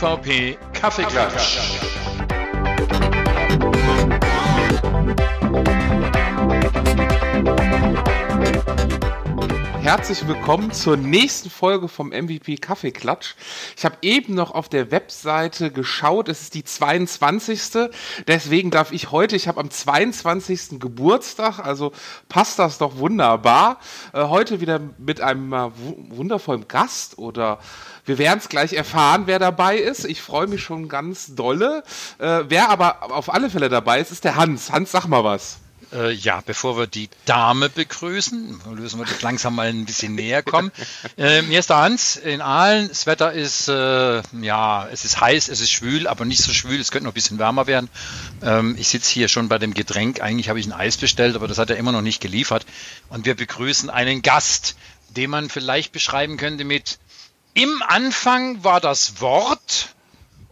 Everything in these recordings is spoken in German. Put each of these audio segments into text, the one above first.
MVP Kaffeeklatsch. Herzlich willkommen zur nächsten Folge vom MVP Kaffeeklatsch. Ich habe eben noch auf der Webseite geschaut, es ist die 22. Deswegen darf ich heute, ich habe am 22. Geburtstag, also passt das doch wunderbar, äh, heute wieder mit einem äh, wundervollen Gast oder wir werden es gleich erfahren, wer dabei ist. Ich freue mich schon ganz dolle. Äh, wer aber auf alle Fälle dabei ist, ist der Hans. Hans, sag mal was. Äh, ja, bevor wir die Dame begrüßen, lösen wir das langsam mal ein bisschen näher kommen. Äh, mir ist der Hans in Aalen. Das Wetter ist, äh, ja, es ist heiß, es ist schwül, aber nicht so schwül. Es könnte noch ein bisschen wärmer werden. Ähm, ich sitze hier schon bei dem Getränk. Eigentlich habe ich ein Eis bestellt, aber das hat er immer noch nicht geliefert. Und wir begrüßen einen Gast, den man vielleicht beschreiben könnte mit im Anfang war das Wort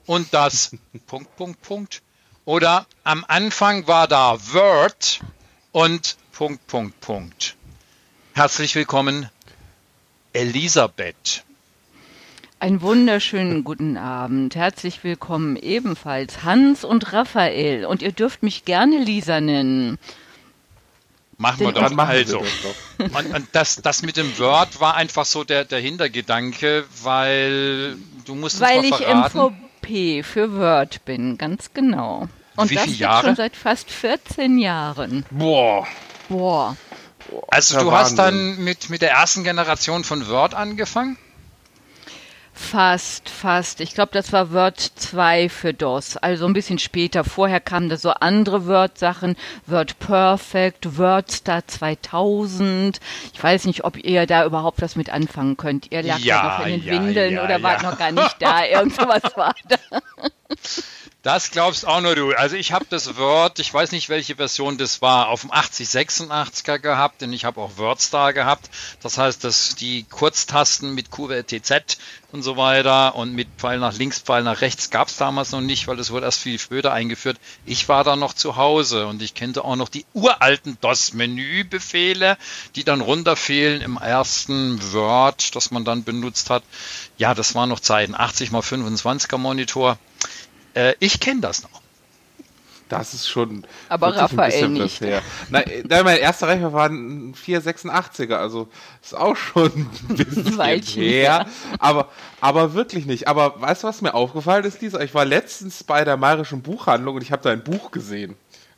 und das Punkt, Punkt, Punkt. Oder am Anfang war da Word und Punkt, Punkt, Punkt. Herzlich willkommen, Elisabeth. Einen wunderschönen guten Abend. Herzlich willkommen ebenfalls Hans und Raphael. Und ihr dürft mich gerne Lisa nennen. Machen wir doch. Machen also. Wir und, und das, das mit dem Word war einfach so der, der Hintergedanke, weil du musst Weil ich MVP für Word bin, ganz genau. Und Wie das viele Jahre? schon seit fast 14 Jahren. Boah. Boah. Also du hast dann mit, mit der ersten Generation von Word angefangen? Fast, fast. Ich glaube, das war Word 2 für DOS. Also ein bisschen später. Vorher kamen da so andere Word-Sachen. Word Perfect, WordStar 2000. Ich weiß nicht, ob ihr da überhaupt was mit anfangen könnt. Ihr lag ja, ja noch in den ja, Windeln ja, oder wart noch gar nicht da. Irgend sowas war da. Das glaubst auch nur du. Also ich habe das Word, ich weiß nicht, welche Version das war, auf dem 8086er gehabt, denn ich habe auch WordStar gehabt. Das heißt, dass die Kurztasten mit QWRTZ und so weiter und mit Pfeil nach links, Pfeil nach rechts gab es damals noch nicht, weil das wurde erst viel später eingeführt. Ich war da noch zu Hause und ich kannte auch noch die uralten DOS-Menü-Befehle, die dann runterfehlen im ersten Word, das man dann benutzt hat. Ja, das waren noch Zeiten. 80 x 25er Monitor. Äh, ich kenne das noch. Das ist schon. Aber Raphael nicht. Her. Nein, mein erster Rechner war ein 486er, also ist auch schon ein bisschen Weilchen, her. Ja. Aber, aber wirklich nicht. Aber weißt du, was mir aufgefallen ist, Lisa? Ich war letztens bei der Bayerischen Buchhandlung und ich habe da ein Buch gesehen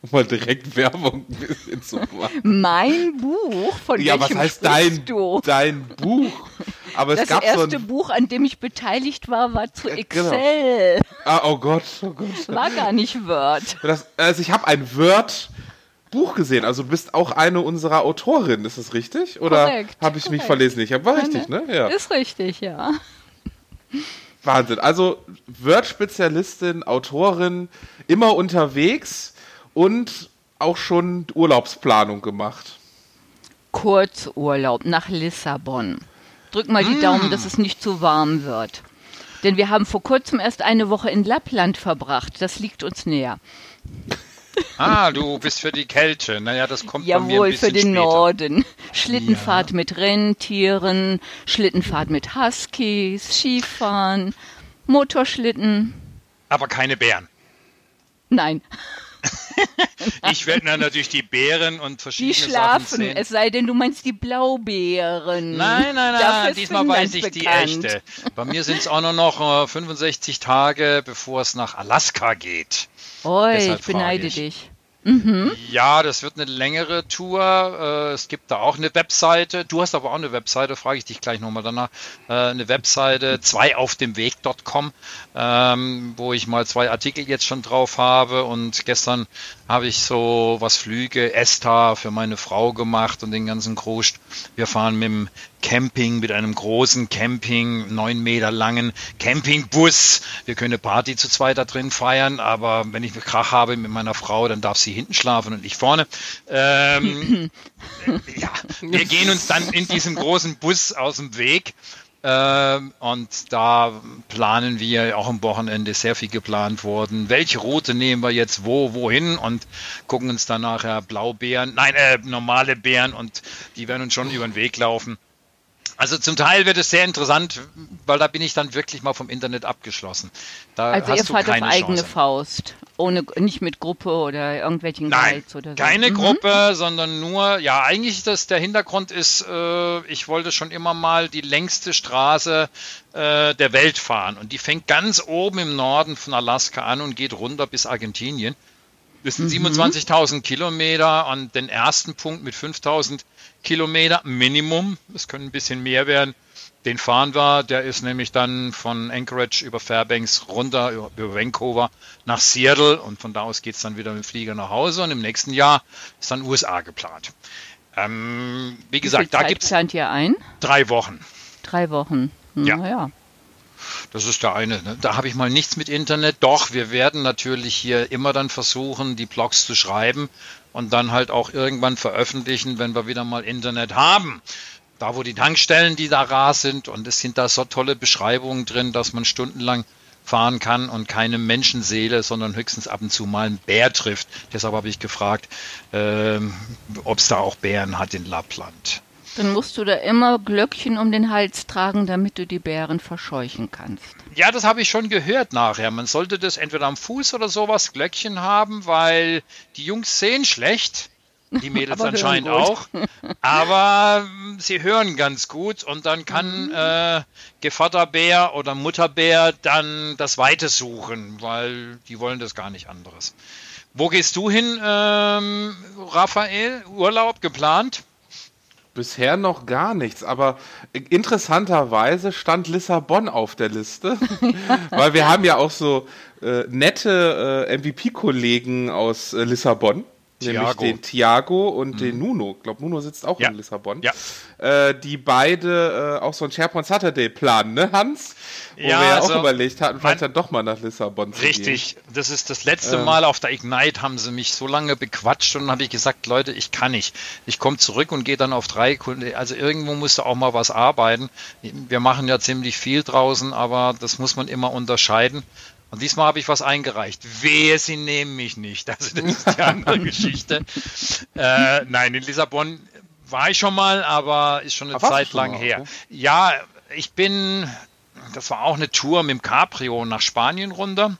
mal direkt Werbung ein bisschen zu machen. Mein Buch? Von ja, was heißt dein, du? dein Buch? Aber das erste so ein, Buch, an dem ich beteiligt war, war zu genau. Excel. Genau. Ah, oh Gott, oh Gott. War gar nicht Word. Das, also ich habe ein Word Buch gesehen. Also du bist auch eine unserer Autorinnen, ist das richtig? Oder habe ich korrekt. mich verlesen? Ich war richtig, ne? Ja. Ist richtig, ja. Wahnsinn. Also Word-Spezialistin, Autorin, immer unterwegs und auch schon Urlaubsplanung gemacht. Kurzurlaub nach Lissabon. Drück mal die mm. Daumen, dass es nicht zu warm wird. Denn wir haben vor kurzem erst eine Woche in Lappland verbracht. Das liegt uns näher. Ah, du bist für die Kälte. Naja, das kommt Jawohl, bei mir ein bisschen für den später. Norden. Schlittenfahrt ja. mit Rentieren, Schlittenfahrt mit Huskies, Skifahren, Motorschlitten. Aber keine Bären. Nein. ich werde dann natürlich die Bären und verschiedene Die schlafen, Sachen sehen. es sei denn, du meinst die Blaubeeren. Nein, nein, nein, diesmal weiß ich bekannt. die echte. Bei mir sind es auch nur noch äh, 65 Tage, bevor es nach Alaska geht. Oi, ich beneide ich. dich. Mhm. Ja, das wird eine längere Tour. Äh, es gibt da auch eine Webseite. Du hast aber auch eine Webseite, frage ich dich gleich nochmal danach. Äh, eine Webseite, zwei auf ähm, wo ich mal zwei Artikel jetzt schon drauf habe. Und gestern habe ich so was Flüge, ESTA für meine Frau gemacht und den ganzen Kruscht. Wir fahren mit dem Camping, mit einem großen Camping, neun Meter langen Campingbus. Wir können eine Party zu zweit da drin feiern, aber wenn ich Krach habe mit meiner Frau, dann darf sie hinten schlafen und ich vorne. Ähm, ja, wir gehen uns dann in diesem großen Bus aus dem Weg. Ähm, und da planen wir auch am Wochenende sehr viel geplant worden. Welche Route nehmen wir jetzt wo, wohin und gucken uns dann nachher Blaubeeren, nein, äh, normale Beeren und die werden uns schon über den Weg laufen. Also zum Teil wird es sehr interessant, weil da bin ich dann wirklich mal vom Internet abgeschlossen. Da also ihr fahrt auf eigene Chance. Faust, ohne nicht mit Gruppe oder irgendwelchen Nein, Guides oder so. Keine mhm. Gruppe, sondern nur, ja, eigentlich das der Hintergrund ist, äh, ich wollte schon immer mal die längste Straße äh, der Welt fahren. Und die fängt ganz oben im Norden von Alaska an und geht runter bis Argentinien. Das sind mhm. 27.000 Kilometer und den ersten Punkt mit 5.000 Kilometer Minimum, es können ein bisschen mehr werden, den fahren wir. Der ist nämlich dann von Anchorage über Fairbanks runter, über, über Vancouver nach Seattle und von da aus geht es dann wieder mit dem Flieger nach Hause und im nächsten Jahr ist dann USA geplant. Ähm, wie gesagt, wie da gibt es ein? drei Wochen. Drei Wochen. Hm, ja. ja. Das ist der eine. Ne? Da habe ich mal nichts mit Internet. Doch, wir werden natürlich hier immer dann versuchen, die Blogs zu schreiben und dann halt auch irgendwann veröffentlichen, wenn wir wieder mal Internet haben. Da, wo die Tankstellen, die da rar sind und es sind da so tolle Beschreibungen drin, dass man stundenlang fahren kann und keine Menschenseele, sondern höchstens ab und zu mal einen Bär trifft. Deshalb habe ich gefragt, äh, ob es da auch Bären hat in Lappland. Dann musst du da immer Glöckchen um den Hals tragen, damit du die Bären verscheuchen kannst. Ja, das habe ich schon gehört nachher. Man sollte das entweder am Fuß oder sowas Glöckchen haben, weil die Jungs sehen schlecht. Die Mädels anscheinend auch. Aber hm, sie hören ganz gut und dann kann mhm. äh, Gevatterbär oder Mutterbär dann das Weite suchen, weil die wollen das gar nicht anderes. Wo gehst du hin, ähm, Raphael? Urlaub geplant? Bisher noch gar nichts, aber interessanterweise stand Lissabon auf der Liste, weil wir haben ja auch so äh, nette äh, MVP-Kollegen aus äh, Lissabon. Nämlich Thiago. den Thiago und mhm. den Nuno. Ich glaube, Nuno sitzt auch ja. in Lissabon. Ja. Äh, die beide äh, auch so ein SharePoint Saturday planen, ne, Hans? Wo ja, wir ja also, auch überlegt hatten, vielleicht dann doch mal nach Lissabon zu Richtig. Gehen. Das ist das letzte ähm. Mal auf der Ignite haben sie mich so lange bequatscht und dann habe ich gesagt, Leute, ich kann nicht. Ich komme zurück und gehe dann auf drei Kunden. Also irgendwo musste auch mal was arbeiten. Wir machen ja ziemlich viel draußen, aber das muss man immer unterscheiden. Und diesmal habe ich was eingereicht. Wehe, sie nehmen mich nicht. Also das ist die andere Geschichte. Äh, nein, in Lissabon war ich schon mal, aber ist schon eine aber Zeit lang her. Auch, Ja, ich bin, das war auch eine Tour mit dem Cabrio nach Spanien runter,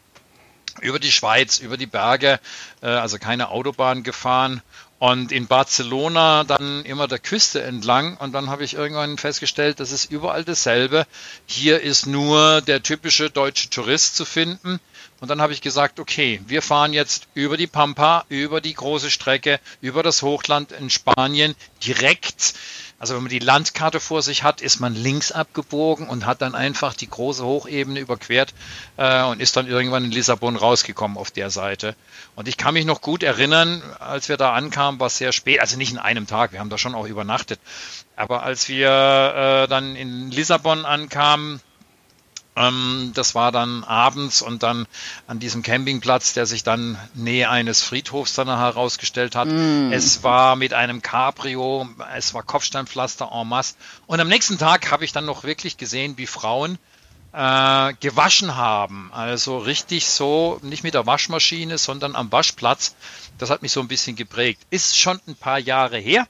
über die Schweiz, über die Berge, äh, also keine Autobahn gefahren und in Barcelona dann immer der Küste entlang. Und dann habe ich irgendwann festgestellt, das ist überall dasselbe. Hier ist nur der typische deutsche Tourist zu finden. Und dann habe ich gesagt, okay, wir fahren jetzt über die Pampa, über die große Strecke, über das Hochland in Spanien, direkt also wenn man die Landkarte vor sich hat, ist man links abgebogen und hat dann einfach die große Hochebene überquert äh, und ist dann irgendwann in Lissabon rausgekommen auf der Seite. Und ich kann mich noch gut erinnern, als wir da ankamen, war es sehr spät, also nicht in einem Tag, wir haben da schon auch übernachtet. Aber als wir äh, dann in Lissabon ankamen, ähm, das war dann abends und dann an diesem Campingplatz, der sich dann Nähe eines Friedhofs dann herausgestellt hat. Mm. Es war mit einem Cabrio, es war Kopfsteinpflaster en masse. Und am nächsten Tag habe ich dann noch wirklich gesehen, wie Frauen äh, gewaschen haben. Also richtig so, nicht mit der Waschmaschine, sondern am Waschplatz. Das hat mich so ein bisschen geprägt. Ist schon ein paar Jahre her.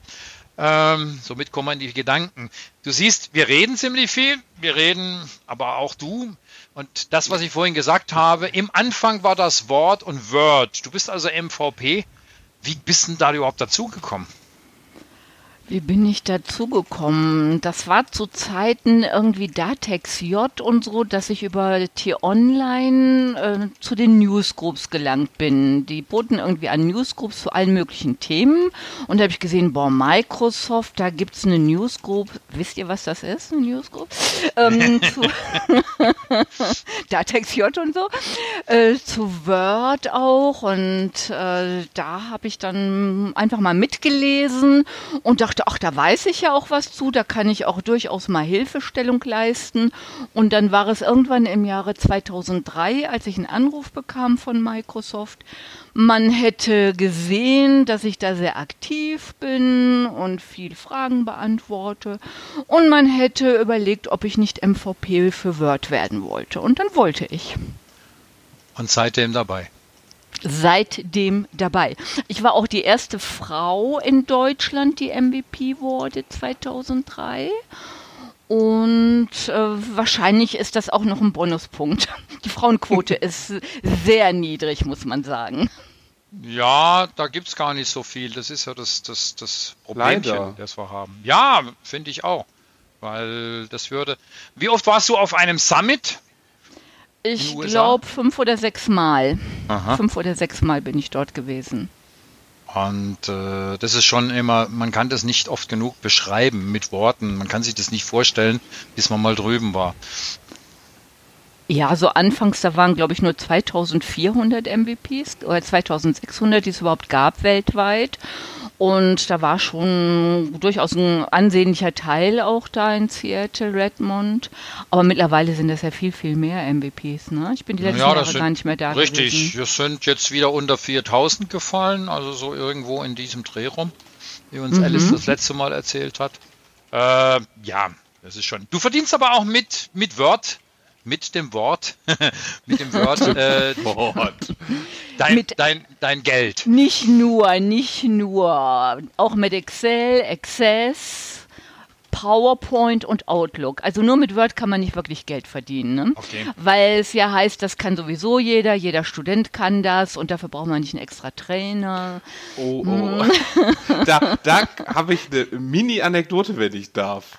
Ähm, somit kommen die Gedanken. Du siehst, wir reden ziemlich viel, wir reden, aber auch du. Und das, was ich vorhin gesagt habe, im Anfang war das Wort und Word. Du bist also MVP. Wie bist denn da überhaupt dazugekommen? Wie bin ich dazu gekommen? Das war zu Zeiten irgendwie Datex J und so, dass ich über T-Online äh, zu den Newsgroups gelangt bin. Die boten irgendwie an Newsgroups zu allen möglichen Themen. Und da habe ich gesehen, boah, Microsoft, da gibt es eine Newsgroup. Wisst ihr, was das ist, eine Newsgroup? Ähm, zu Datex J und so. Äh, zu Word auch. Und äh, da habe ich dann einfach mal mitgelesen und dachte, dachte, ach, da weiß ich ja auch was zu, da kann ich auch durchaus mal Hilfestellung leisten. Und dann war es irgendwann im Jahre 2003, als ich einen Anruf bekam von Microsoft. Man hätte gesehen, dass ich da sehr aktiv bin und viel Fragen beantworte. Und man hätte überlegt, ob ich nicht MVP für Word werden wollte. Und dann wollte ich. Und seitdem dabei seitdem dabei. Ich war auch die erste Frau in Deutschland, die MVP wurde 2003. Und äh, wahrscheinlich ist das auch noch ein Bonuspunkt. Die Frauenquote ist sehr niedrig, muss man sagen. Ja, da gibt es gar nicht so viel. Das ist ja das, das, das Problemchen, das wir haben. Ja, finde ich auch. Weil das würde. Wie oft warst du auf einem Summit? Ich glaube fünf oder sechs Mal. Aha. Fünf oder sechs Mal bin ich dort gewesen. Und äh, das ist schon immer, man kann das nicht oft genug beschreiben mit Worten. Man kann sich das nicht vorstellen, bis man mal drüben war. Ja, so anfangs, da waren, glaube ich, nur 2400 MVPs oder 2600, die es überhaupt gab weltweit. Und da war schon durchaus ein ansehnlicher Teil auch da in Seattle, Redmond. Aber mittlerweile sind das ja viel, viel mehr MVPs. Ne? Ich bin die letzten ja, Jahre gar nicht mehr da Richtig, gewesen. wir sind jetzt wieder unter 4000 gefallen, also so irgendwo in diesem Dreh rum, wie uns mhm. Alice das letzte Mal erzählt hat. Äh, ja, das ist schon. Du verdienst aber auch mit, mit Word mit dem Wort, mit dem Wort, äh, Wort. Dein, mit, dein, dein Geld. Nicht nur, nicht nur, auch mit Excel, Access, PowerPoint und Outlook. Also nur mit Word kann man nicht wirklich Geld verdienen. Ne? Okay. Weil es ja heißt, das kann sowieso jeder, jeder Student kann das und dafür braucht man nicht einen extra Trainer. Oh, oh. Hm. da da habe ich eine Mini-Anekdote, wenn ich darf.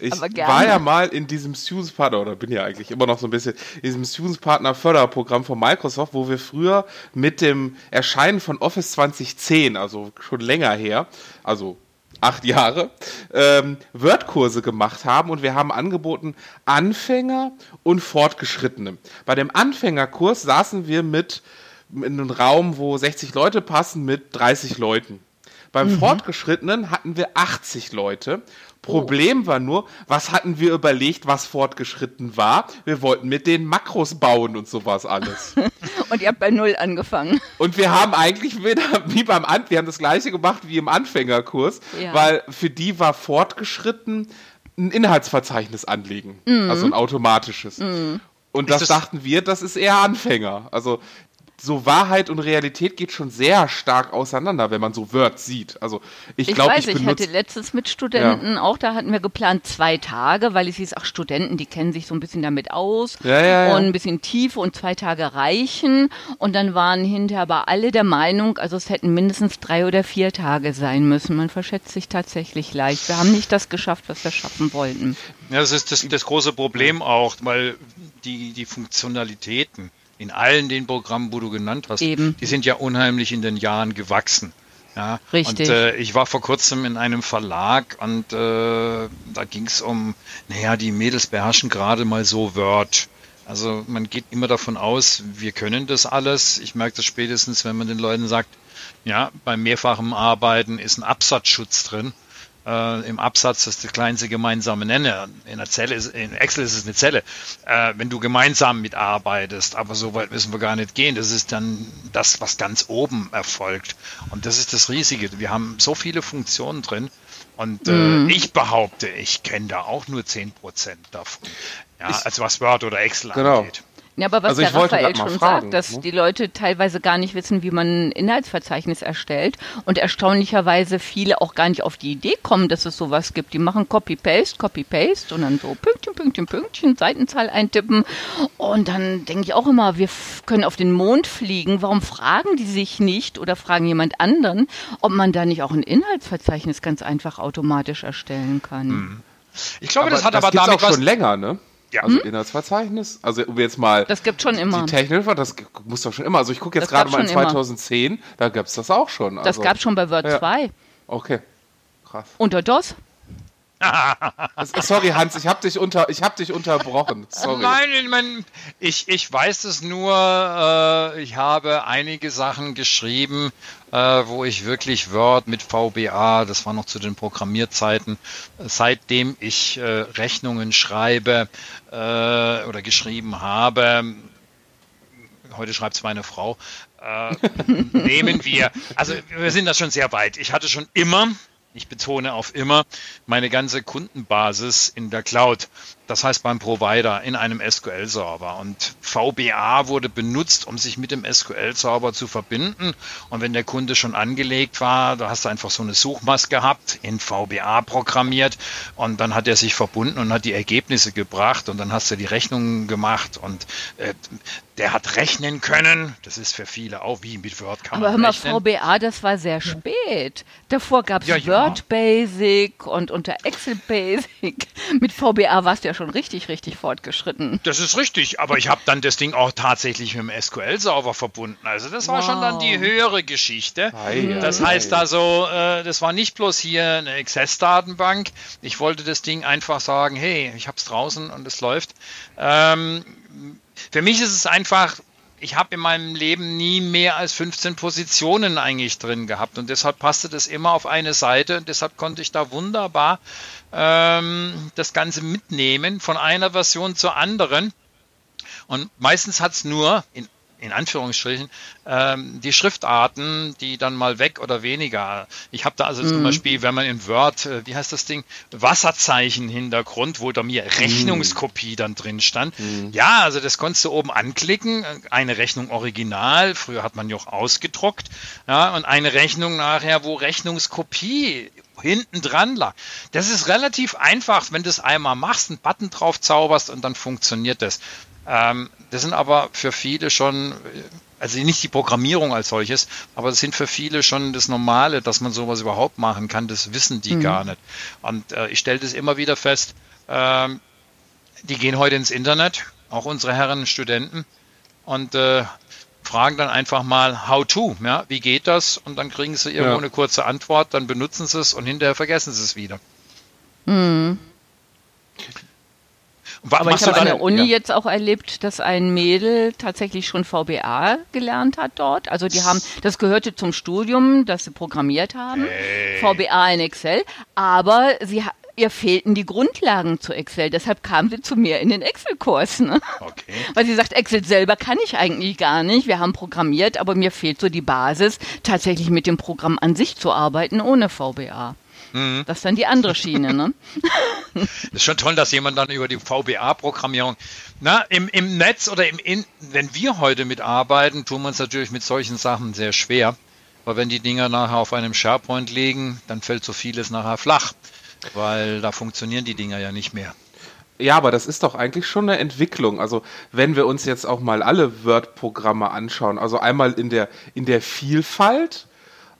Ich war ja mal in diesem Students Partner, oder bin ja eigentlich immer noch so ein bisschen, in diesem Students Partner Förderprogramm von Microsoft, wo wir früher mit dem Erscheinen von Office 2010, also schon länger her, also acht Jahre, ähm, Word-Kurse gemacht haben und wir haben angeboten Anfänger und Fortgeschrittene. Bei dem Anfängerkurs saßen wir mit in einem Raum, wo 60 Leute passen, mit 30 Leuten. Beim mhm. Fortgeschrittenen hatten wir 80 Leute Problem war nur, was hatten wir überlegt, was fortgeschritten war? Wir wollten mit den Makros bauen und sowas alles. und ihr habt bei Null angefangen. Und wir haben eigentlich wieder, wie beim An wir haben das gleiche gemacht wie im Anfängerkurs, ja. weil für die war fortgeschritten ein Inhaltsverzeichnis anlegen. Mhm. Also ein automatisches. Mhm. Und das, das, dachten wir, das ist eher Anfänger. Also so Wahrheit und Realität geht schon sehr stark auseinander, wenn man so Word sieht. Also ich, ich glaube, ich, ich hatte letztens mit Studenten ja. auch, da hatten wir geplant zwei Tage, weil es hieß, auch Studenten, die kennen sich so ein bisschen damit aus ja, ja, und ein bisschen Tiefe und zwei Tage reichen. Und dann waren hinterher aber alle der Meinung, also es hätten mindestens drei oder vier Tage sein müssen. Man verschätzt sich tatsächlich leicht. Wir haben nicht das geschafft, was wir schaffen wollten. Ja, das ist das, das große Problem auch, weil die, die Funktionalitäten in allen den Programmen, wo du genannt hast, Eben. die sind ja unheimlich in den Jahren gewachsen. Ja, Richtig. Und äh, ich war vor kurzem in einem Verlag und äh, da ging es um, naja, die Mädels beherrschen gerade mal so Word. Also man geht immer davon aus, wir können das alles. Ich merke das spätestens, wenn man den Leuten sagt, ja, beim mehrfachen Arbeiten ist ein Absatzschutz drin äh, im Absatz das ist der kleinste gemeinsame Nenner. In der Zelle ist, in Excel ist es eine Zelle. Äh, wenn du gemeinsam mitarbeitest, aber so weit müssen wir gar nicht gehen. Das ist dann das, was ganz oben erfolgt. Und das ist das Riesige. Wir haben so viele Funktionen drin. Und äh, mm. ich behaupte, ich kenne da auch nur 10% davon. Ja, also was Word oder Excel genau. angeht. Ja, aber was also der Raphael schon fragen, sagt, dass ne? die Leute teilweise gar nicht wissen, wie man ein Inhaltsverzeichnis erstellt und erstaunlicherweise viele auch gar nicht auf die Idee kommen, dass es sowas gibt. Die machen Copy-Paste, Copy-Paste und dann so Pünktchen, Pünktchen, Pünktchen, Seitenzahl eintippen und dann denke ich auch immer, wir können auf den Mond fliegen. Warum fragen die sich nicht oder fragen jemand anderen, ob man da nicht auch ein Inhaltsverzeichnis ganz einfach automatisch erstellen kann? Mhm. Ich glaube, aber das hat das aber damit auch schon länger, ne? Ja. Also hm? Inhaltsverzeichnis. Also um jetzt mal. Das gibt schon immer. Die Technik, das muss doch schon immer. Also ich gucke jetzt gerade mal in 2010, immer. da gab es das auch schon. Also, das gab es schon bei Word ja. 2. Okay. Krass. Unter DOS? Sorry, Hans, ich habe dich, unter, hab dich unterbrochen. Sorry. Nein, ich, mein, ich, ich weiß es nur, äh, ich habe einige Sachen geschrieben, äh, wo ich wirklich Word mit VBA, das war noch zu den Programmierzeiten, seitdem ich äh, Rechnungen schreibe äh, oder geschrieben habe, heute schreibt es meine Frau, äh, nehmen wir, also wir sind da schon sehr weit. Ich hatte schon immer ich betone auf immer, meine ganze Kundenbasis in der Cloud. das heißt beim Provider in einem SQL-Server. Und VBA wurde benutzt, um sich mit dem SQL-Server zu verbinden. Und wenn der Kunde schon angelegt war, da hast du einfach so eine Suchmaske gehabt, in VBA programmiert und dann hat er sich verbunden und hat die Ergebnisse gebracht und dann hast du die Rechnungen gemacht und äh, der hat rechnen können. Das ist für viele auch wie mit Word kann Aber hör mal, VBA, das war sehr spät. Davor gab es ja, Word ja. Basic und unter Excel Basic. Mit VBA warst du ja schon richtig, richtig fortgeschritten. Das ist richtig, aber ich habe dann das Ding auch tatsächlich mit dem SQL-Server verbunden. Also das war wow. schon dann die höhere Geschichte. Ei, das ei, heißt ei. also, äh, das war nicht bloß hier eine Access-Datenbank. Ich wollte das Ding einfach sagen, hey, ich habe es draußen und es läuft. Ähm, für mich ist es einfach, ich habe in meinem Leben nie mehr als 15 Positionen eigentlich drin gehabt und deshalb passte das immer auf eine Seite und deshalb konnte ich da wunderbar ähm, das Ganze mitnehmen von einer Version zur anderen. Und meistens hat es nur, in in Anführungsstrichen, ähm, die Schriftarten, die dann mal weg oder weniger. Ich habe da also mhm. zum Beispiel, wenn man in Word, äh, wie heißt das Ding, Wasserzeichen Hintergrund, wo da mir Rechnungskopie dann drin stand. Mhm. Ja, also das konntest du oben anklicken, eine Rechnung original, früher hat man ja auch ausgedruckt, ja, und eine Rechnung nachher, wo Rechnungskopie hinten dran lag. Das ist relativ einfach, wenn du es einmal machst, einen Button drauf zauberst und dann funktioniert das. Ähm, das sind aber für viele schon, also nicht die Programmierung als solches, aber das sind für viele schon das Normale, dass man sowas überhaupt machen kann. Das wissen die mhm. gar nicht. Und äh, ich stelle das immer wieder fest, ähm, die gehen heute ins Internet, auch unsere Herren Studenten, und äh, fragen dann einfach mal how to, ja, wie geht das? Und dann kriegen sie irgendwo ja. eine kurze Antwort, dann benutzen sie es und hinterher vergessen sie es wieder. Mhm. Aber ich habe an der Uni ja. jetzt auch erlebt, dass ein Mädel tatsächlich schon VBA gelernt hat dort. Also die haben, das gehörte zum Studium, dass sie programmiert haben, hey. VBA in Excel, aber sie ihr fehlten die Grundlagen zu Excel. Deshalb kam sie zu mir in den Excel-Kurs. Ne? Okay. Weil sie sagt, Excel selber kann ich eigentlich gar nicht. Wir haben programmiert, aber mir fehlt so die Basis, tatsächlich mit dem Programm an sich zu arbeiten ohne VBA. Mhm. Das ist dann die andere Schiene, ne? ist schon toll, dass jemand dann über die VBA-Programmierung, na, im, im Netz oder im In wenn wir heute mitarbeiten, tun wir uns natürlich mit solchen Sachen sehr schwer. Aber wenn die Dinger nachher auf einem SharePoint liegen, dann fällt so vieles nachher flach, weil da funktionieren die Dinger ja nicht mehr. Ja, aber das ist doch eigentlich schon eine Entwicklung. Also wenn wir uns jetzt auch mal alle Word-Programme anschauen, also einmal in der, in der Vielfalt,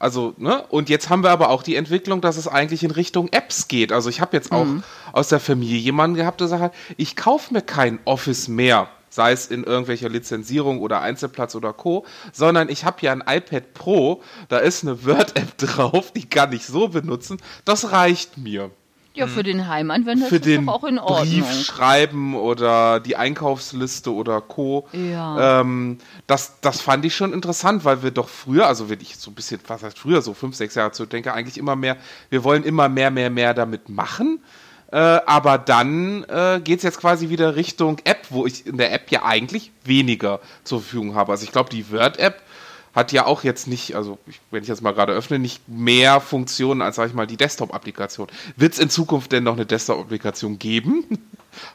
also, ne? Und jetzt haben wir aber auch die Entwicklung, dass es eigentlich in Richtung Apps geht. Also ich habe jetzt auch mhm. aus der Familie jemanden gehabt, der sagt, ich kaufe mir kein Office mehr, sei es in irgendwelcher Lizenzierung oder Einzelplatz oder Co., sondern ich habe ja ein iPad Pro, da ist eine Word-App drauf, die kann ich so benutzen, das reicht mir. Ja, für den Heimanwender für ist den auch in Ordnung. Brief schreiben oder die Einkaufsliste oder Co. Ja. Ähm, das, das fand ich schon interessant, weil wir doch früher, also wenn ich so ein bisschen, was heißt früher, so fünf, sechs Jahre zurückdenke, eigentlich immer mehr, wir wollen immer mehr, mehr, mehr damit machen. Äh, aber dann äh, geht es jetzt quasi wieder Richtung App, wo ich in der App ja eigentlich weniger zur Verfügung habe. Also ich glaube, die Word-App hat ja auch jetzt nicht, also wenn ich jetzt mal gerade öffne, nicht mehr Funktionen als, sag ich mal, die Desktop-Applikation. Wird es in Zukunft denn noch eine Desktop-Applikation geben?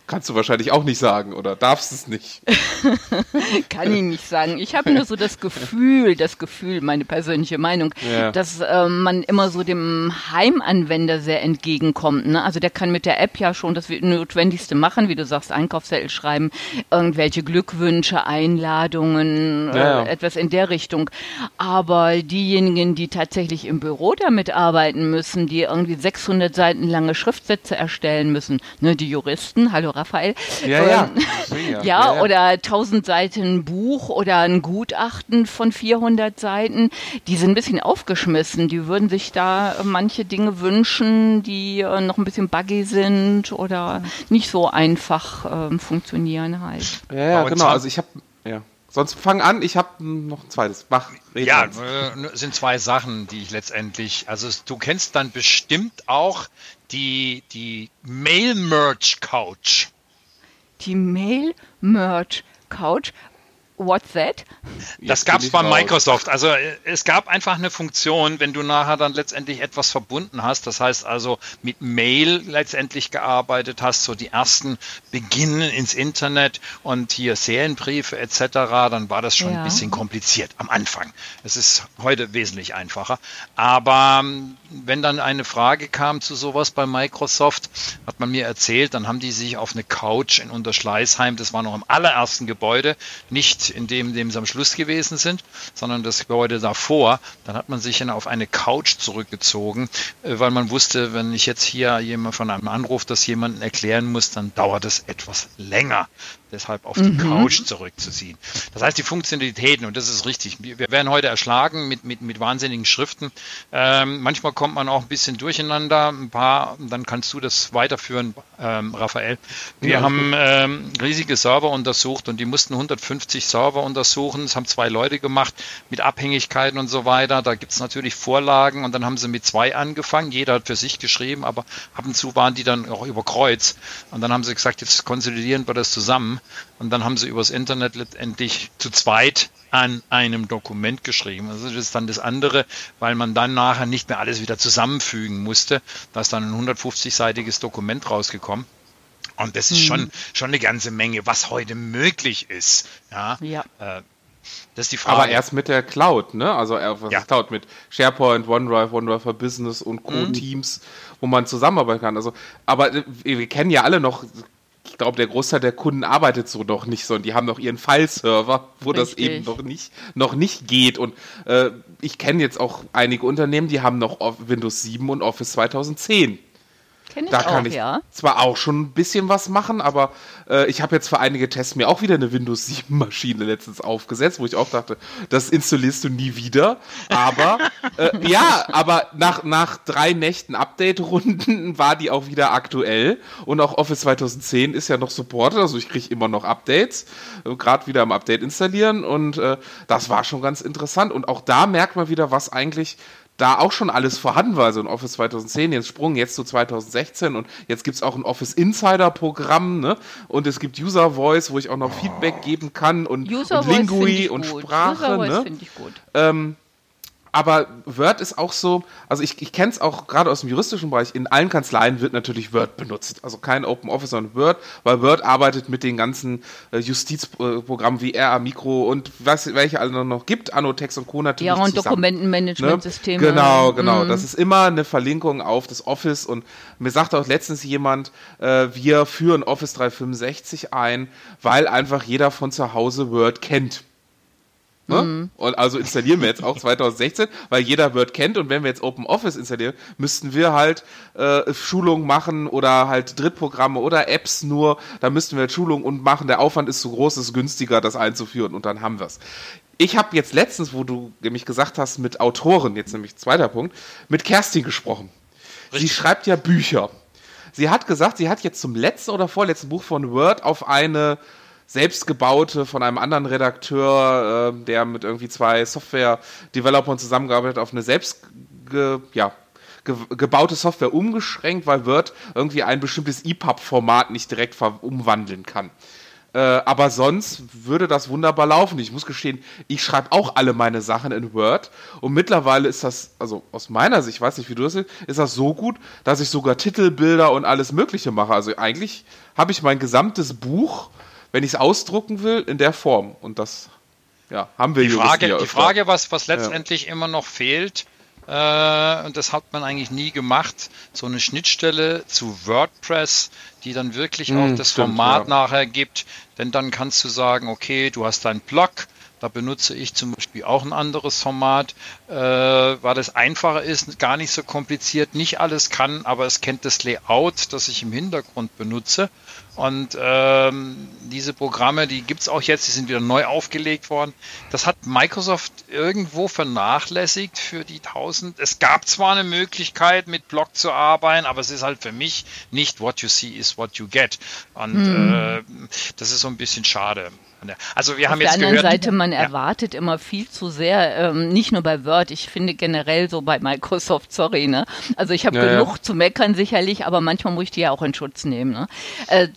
Kannst du wahrscheinlich auch nicht sagen oder darfst es nicht? Kann ich nicht sagen. Ich habe nur so das Gefühl, das Gefühl, meine persönliche Meinung, ja. dass äh, man immer so dem Heimanwender sehr entgegenkommt. Ne? Also der kann mit der App ja schon das Notwendigste machen, wie du sagst, Einkaufszettel schreiben, irgendwelche Glückwünsche, Einladungen, äh, ja, ja. etwas in der Richtung. Aber diejenigen, die tatsächlich im Büro damit arbeiten müssen, die irgendwie 600 Seiten lange Schriftsätze erstellen müssen, ne, die Juristen, Hallo Raphael. Ja, ja. Ähm, ja, ja, oder 1000 Seiten Buch oder ein Gutachten von 400 Seiten. Die sind ein bisschen aufgeschmissen. Die würden sich da manche Dinge wünschen, die äh, noch ein bisschen buggy sind oder nicht so einfach äh, funktionieren halt. Ja, ja genau. Also ich habe, ja. Sonst fang an, ich habe noch ein zweites. Mach. Ja, äh, sind zwei Sachen, die ich letztendlich, also du kennst dann bestimmt auch die, die Mail-Merge-Couch. Die Mail-Merge-Couch? What's that? Das gab es bei Microsoft. Also äh, es gab einfach eine Funktion, wenn du nachher dann letztendlich etwas verbunden hast, das heißt also mit Mail letztendlich gearbeitet hast, so die ersten beginnen ins Internet und hier Serienbriefe etc., dann war das schon ja. ein bisschen kompliziert am Anfang. Es ist heute wesentlich einfacher. Aber ähm, wenn dann eine Frage kam zu sowas bei Microsoft, hat man mir erzählt, dann haben die sich auf eine Couch in Unterschleißheim, das war noch im allerersten Gebäude, nicht in dem, dem sie am Schluss gewesen sind, sondern das Gebäude davor. Dann hat man sich auf eine Couch zurückgezogen, äh, weil man wusste, wenn ich jetzt hier jemand von einem Anruf das jemandem erklären muss, dann dauert es etwas länger deshalb auf die mhm. Couch zurückzuziehen. Das heißt, die Funktionalitäten, und das ist richtig, wir werden heute erschlagen mit, mit, mit wahnsinnigen Schriften. Ähm, manchmal kommt man auch ein bisschen durcheinander, ein paar, dann kannst du das weiterführen, ähm, Raphael. Wir ja, haben ähm, riesige Server untersucht und die mussten 150 Server untersuchen. Das haben zwei Leute gemacht mit Abhängigkeiten und so weiter. Da gibt es natürlich Vorlagen und dann haben sie mit zwei angefangen. Jeder hat für sich geschrieben, aber ab und zu waren die dann auch über Kreuz. Und dann haben sie gesagt, jetzt konsolidieren wir das zusammen. Und dann haben sie übers Internet letztendlich zu zweit an einem Dokument geschrieben. Also das ist dann das andere, weil man dann nachher nicht mehr alles wieder zusammenfügen musste. Da ist dann ein 150-seitiges Dokument rausgekommen. Und das ist mhm. schon, schon eine ganze Menge, was heute möglich ist. Ja. ja. Äh, das ist die Frage. Aber erst mit der Cloud, ne? Also äh, was ja. ist Cloud mit SharePoint, OneDrive, OneDrive for Business und Co-Teams, mhm. wo man zusammenarbeiten kann. Also, aber äh, wir kennen ja alle noch ich glaube, der Großteil der Kunden arbeitet so noch nicht so und die haben noch ihren File-Server, wo Richtig. das eben noch nicht, noch nicht geht. Und äh, ich kenne jetzt auch einige Unternehmen, die haben noch Windows 7 und Office 2010. Kenn ich da kann auch, ich ja. zwar auch schon ein bisschen was machen, aber äh, ich habe jetzt für einige Tests mir auch wieder eine Windows 7 Maschine letztens aufgesetzt, wo ich auch dachte, das installierst du nie wieder. Aber äh, ja, aber nach, nach drei Nächten Update-Runden war die auch wieder aktuell und auch Office 2010 ist ja noch supported, also ich kriege immer noch Updates, äh, gerade wieder am Update installieren und äh, das war schon ganz interessant und auch da merkt man wieder, was eigentlich da auch schon alles vorhanden war, so ein Office 2010, jetzt Sprung jetzt zu 2016 und jetzt gibt es auch ein Office Insider Programm, ne? Und es gibt User Voice, wo ich auch noch Feedback geben kann und, und Lingui und Sprache. User Voice ne? finde ich gut. Ähm, aber Word ist auch so, also ich, ich kenne es auch gerade aus dem juristischen Bereich, in allen Kanzleien wird natürlich Word benutzt. Also kein Open Office, sondern Word, weil Word arbeitet mit den ganzen äh, Justizprogrammen wie RA Micro und was, welche alle noch gibt, Annotex und Co. natürlich. Ja, und Dokumentenmanagementsysteme. Ne? Genau, genau. Mhm. Das ist immer eine Verlinkung auf das Office und mir sagte auch letztens jemand, äh, wir führen Office 365 ein, weil einfach jeder von zu Hause Word kennt. Ne? Mhm. Und also installieren wir jetzt auch 2016, weil jeder Word kennt und wenn wir jetzt Open Office installieren, müssten wir halt äh, Schulungen machen oder halt Drittprogramme oder Apps nur, da müssten wir halt Schulungen und machen. Der Aufwand ist zu groß, es ist günstiger, das einzuführen und dann haben wir es. Ich habe jetzt letztens, wo du nämlich gesagt hast, mit Autoren, jetzt nämlich zweiter Punkt, mit Kerstin gesprochen. Richtig. Sie schreibt ja Bücher. Sie hat gesagt, sie hat jetzt zum letzten oder vorletzten Buch von Word auf eine selbstgebaute von einem anderen Redakteur, äh, der mit irgendwie zwei Software-Developern zusammengearbeitet hat, auf eine selbst ge, ja, ge, gebaute Software umgeschränkt, weil Word irgendwie ein bestimmtes EPUB-Format nicht direkt umwandeln kann. Äh, aber sonst würde das wunderbar laufen. Ich muss gestehen, ich schreibe auch alle meine Sachen in Word und mittlerweile ist das, also aus meiner Sicht, ich weiß nicht, wie du das siehst, ist das so gut, dass ich sogar Titelbilder und alles Mögliche mache. Also eigentlich habe ich mein gesamtes Buch wenn ich es ausdrucken will, in der Form. Und das ja, haben wir die Frage, ja die Frage, was, was letztendlich ja. immer noch fehlt, äh, und das hat man eigentlich nie gemacht, so eine Schnittstelle zu WordPress, die dann wirklich hm, auch das stimmt, Format ja. nachher gibt. Denn dann kannst du sagen, okay, du hast deinen Blog, da benutze ich zum Beispiel auch ein anderes Format, äh, weil es einfacher ist, gar nicht so kompliziert, nicht alles kann, aber es kennt das Layout, das ich im Hintergrund benutze. Und ähm, diese Programme, die gibt es auch jetzt, die sind wieder neu aufgelegt worden. Das hat Microsoft irgendwo vernachlässigt für die 1000. Es gab zwar eine Möglichkeit, mit Block zu arbeiten, aber es ist halt für mich nicht what you see is what you get. Und hm. äh, das ist so ein bisschen schade. Also wir haben Auf jetzt der anderen gehört, Seite, man ja. erwartet immer viel zu sehr, ähm, nicht nur bei Word, ich finde generell so bei Microsoft, sorry, ne? Also ich habe ja, genug ja. zu meckern sicherlich, aber manchmal muss ich die ja auch in Schutz nehmen. Ne? Äh,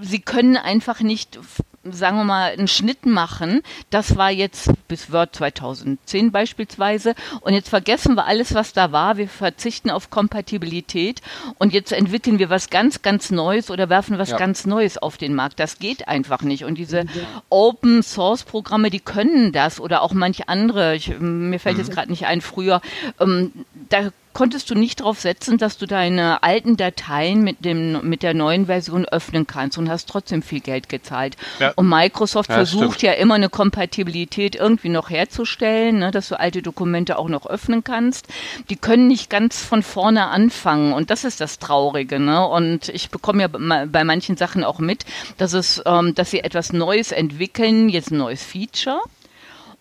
sie können einfach nicht sagen wir mal, einen Schnitt machen. Das war jetzt bis Word 2010 beispielsweise. Und jetzt vergessen wir alles, was da war. Wir verzichten auf Kompatibilität. Und jetzt entwickeln wir was ganz, ganz Neues oder werfen was ja. ganz Neues auf den Markt. Das geht einfach nicht. Und diese Open Source Programme, die können das oder auch manche andere. Ich, mir fällt mhm. jetzt gerade nicht ein, früher. Ähm, da konntest du nicht darauf setzen, dass du deine alten Dateien mit, dem, mit der neuen Version öffnen kannst und hast trotzdem viel Geld gezahlt. Ja. Und Microsoft ja, versucht stimmt. ja immer eine Kompatibilität irgendwie noch herzustellen, ne, dass du alte Dokumente auch noch öffnen kannst. Die können nicht ganz von vorne anfangen und das ist das Traurige. Ne? Und ich bekomme ja bei manchen Sachen auch mit, dass, es, ähm, dass sie etwas Neues entwickeln, jetzt ein neues Feature.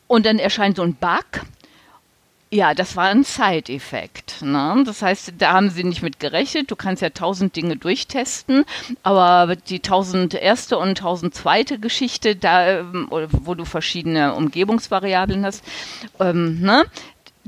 Und dann erscheint so ein Bug ja, das war ein Side-Effekt. Ne? Das heißt, da haben sie nicht mit gerechnet. Du kannst ja tausend Dinge durchtesten, aber die tausend erste und tausend zweite Geschichte, da, ähm, wo du verschiedene Umgebungsvariablen hast, ähm, ne?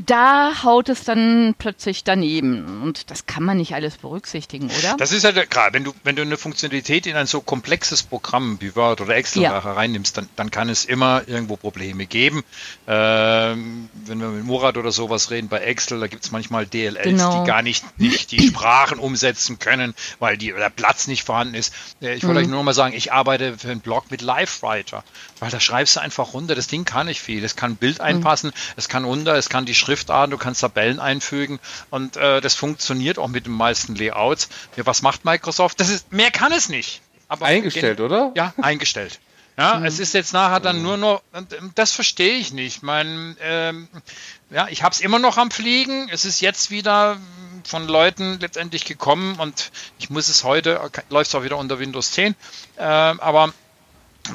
Da haut es dann plötzlich daneben. Und das kann man nicht alles berücksichtigen, oder? Das ist ja halt klar, wenn du, wenn du eine Funktionalität in ein so komplexes Programm wie Word oder Excel ja. reinnimmst, dann, dann kann es immer irgendwo Probleme geben. Ähm, wenn wir mit Murat oder sowas reden bei Excel, da gibt es manchmal DLLs, genau. die gar nicht, nicht die Sprachen umsetzen können, weil die, der Platz nicht vorhanden ist. Äh, ich wollte mhm. euch nur mal sagen, ich arbeite für einen Blog mit LiveWriter, weil da schreibst du einfach runter. Das Ding kann nicht viel. Es kann ein Bild mhm. einpassen, mhm. es kann runter, es kann die Schriftarten, du kannst Tabellen einfügen und äh, das funktioniert auch mit den meisten Layouts. Ja, was macht Microsoft? Das ist, mehr kann es nicht. Aber eingestellt, oder? Ja, eingestellt. Ja, mhm. es ist jetzt nachher dann mhm. nur noch, das verstehe ich nicht. Mein, ähm, ja, ich habe es immer noch am Fliegen. Es ist jetzt wieder von Leuten letztendlich gekommen und ich muss es heute, läuft es auch wieder unter Windows 10. Äh, aber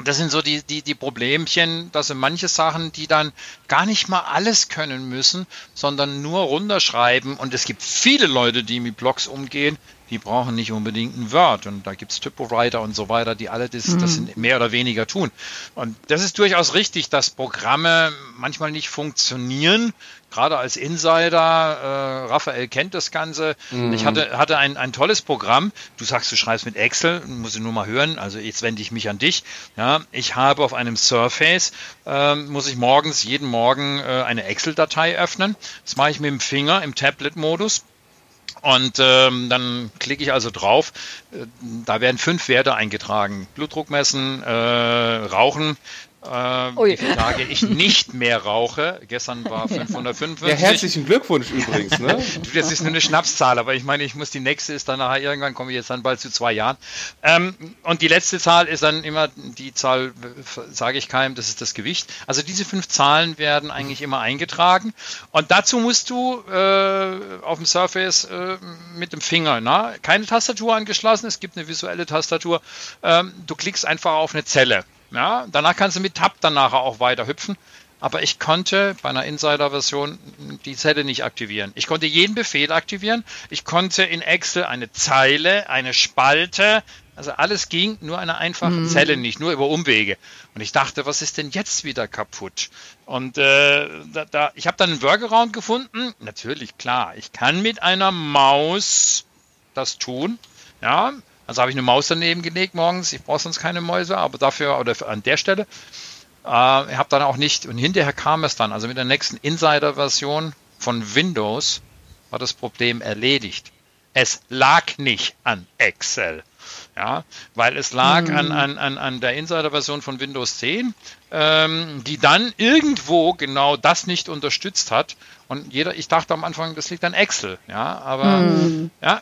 das sind so die, die, die Problemchen, dass sind manche Sachen, die dann gar nicht mal alles können müssen, sondern nur runterschreiben. Und es gibt viele Leute, die mit Blogs umgehen, die brauchen nicht unbedingt ein Word. Und da gibt es Typowriter und so weiter, die alle das, mhm. das mehr oder weniger tun. Und das ist durchaus richtig, dass Programme manchmal nicht funktionieren. Gerade als Insider, äh, Raphael kennt das Ganze. Mhm. Ich hatte, hatte ein, ein tolles Programm. Du sagst, du schreibst mit Excel, muss ich nur mal hören. Also jetzt wende ich mich an dich. Ja, ich habe auf einem Surface, äh, muss ich morgens, jeden Morgen äh, eine Excel-Datei öffnen. Das mache ich mit dem Finger im Tablet-Modus. Und ähm, dann klicke ich also drauf. Äh, da werden fünf Werte eingetragen. Blutdruck messen, äh, Rauchen, äh, wie viele Tage ich nicht mehr rauche. Gestern war 555. Ja, herzlichen Glückwunsch übrigens. Ne? das ist nur eine Schnapszahl, aber ich meine, ich muss die nächste ist dann nachher irgendwann komme ich jetzt dann bald zu zwei Jahren. Ähm, und die letzte Zahl ist dann immer die Zahl, sage ich keinem, das ist das Gewicht. Also diese fünf Zahlen werden eigentlich immer eingetragen. Und dazu musst du äh, auf dem Surface äh, mit dem Finger, na, keine Tastatur angeschlossen, es gibt eine visuelle Tastatur. Ähm, du klickst einfach auf eine Zelle. Ja, danach kannst du mit Tab dann nachher auch weiter hüpfen. Aber ich konnte bei einer Insider-Version die Zelle nicht aktivieren. Ich konnte jeden Befehl aktivieren. Ich konnte in Excel eine Zeile, eine Spalte, also alles ging, nur eine einfache mhm. Zelle nicht, nur über Umwege. Und ich dachte, was ist denn jetzt wieder kaputt? Und äh, da, da, ich habe dann einen Workaround gefunden. Natürlich, klar, ich kann mit einer Maus das tun. Ja, also habe ich eine Maus daneben gelegt morgens. Ich brauche sonst keine Mäuse, aber dafür oder an der Stelle. Äh, ich habe dann auch nicht, und hinterher kam es dann, also mit der nächsten Insider-Version von Windows war das Problem erledigt. Es lag nicht an Excel. Ja, weil es lag mhm. an, an, an, an der Insider-Version von Windows 10, ähm, die dann irgendwo genau das nicht unterstützt hat. Und jeder, ich dachte am Anfang, das liegt an Excel. Ja, aber mhm. ja,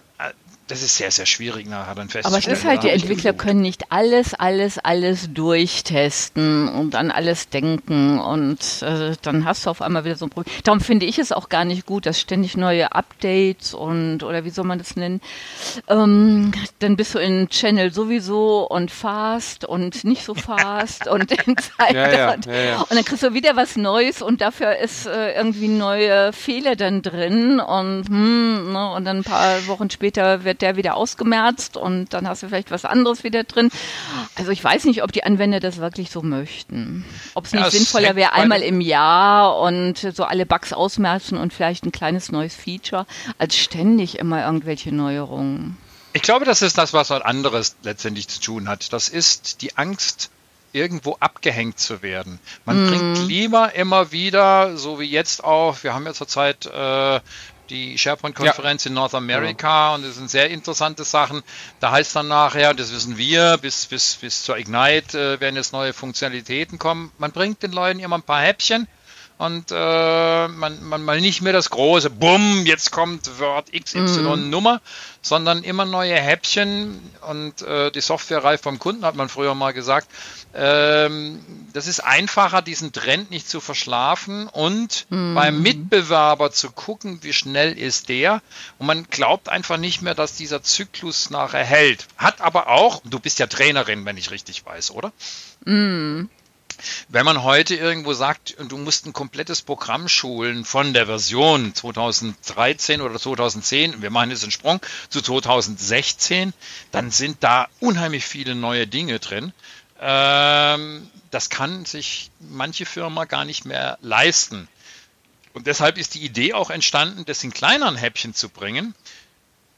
das ist sehr, sehr schwierig nachher dann festzustellen. Aber es ist halt, die Entwickler können nicht alles, alles, alles durchtesten und an alles denken und äh, dann hast du auf einmal wieder so ein Problem. Darum finde ich es auch gar nicht gut, dass ständig neue Updates und, oder wie soll man das nennen, ähm, dann bist du in Channel sowieso und fast und nicht so fast und in Zeit ja, ja, ja, ja, und dann kriegst du wieder was Neues und dafür ist äh, irgendwie neue Fehler dann drin und, hm, ne, und dann ein paar Wochen später wird wird der wieder ausgemerzt und dann hast du vielleicht was anderes wieder drin. Also ich weiß nicht, ob die Anwender das wirklich so möchten. Ob es nicht ja, sinnvoller wäre, einmal im Jahr und so alle Bugs ausmerzen und vielleicht ein kleines neues Feature, als ständig immer irgendwelche Neuerungen. Ich glaube, das ist das, was was anderes letztendlich zu tun hat. Das ist die Angst, irgendwo abgehängt zu werden. Man mm. bringt lieber immer wieder, so wie jetzt auch, wir haben ja zurzeit äh, die SharePoint-Konferenz ja. in North America ja. und das sind sehr interessante Sachen. Da heißt dann nachher, das wissen wir, bis, bis, bis zur Ignite äh, werden jetzt neue Funktionalitäten kommen. Man bringt den Leuten immer ein paar Häppchen und äh, man, man mal nicht mehr das große Bumm, jetzt kommt Word XY mhm. Nummer, sondern immer neue Häppchen und äh, die Software reift vom Kunden, hat man früher mal gesagt. Ähm, das ist einfacher, diesen Trend nicht zu verschlafen und mhm. beim Mitbewerber zu gucken, wie schnell ist der. Und man glaubt einfach nicht mehr, dass dieser Zyklus nachher hält. Hat aber auch, du bist ja Trainerin, wenn ich richtig weiß, oder? Mhm. Wenn man heute irgendwo sagt, du musst ein komplettes Programm schulen von der Version 2013 oder 2010, wir machen jetzt einen Sprung zu 2016, dann sind da unheimlich viele neue Dinge drin. Ähm, das kann sich manche Firma gar nicht mehr leisten. Und deshalb ist die Idee auch entstanden, das in kleineren Häppchen zu bringen,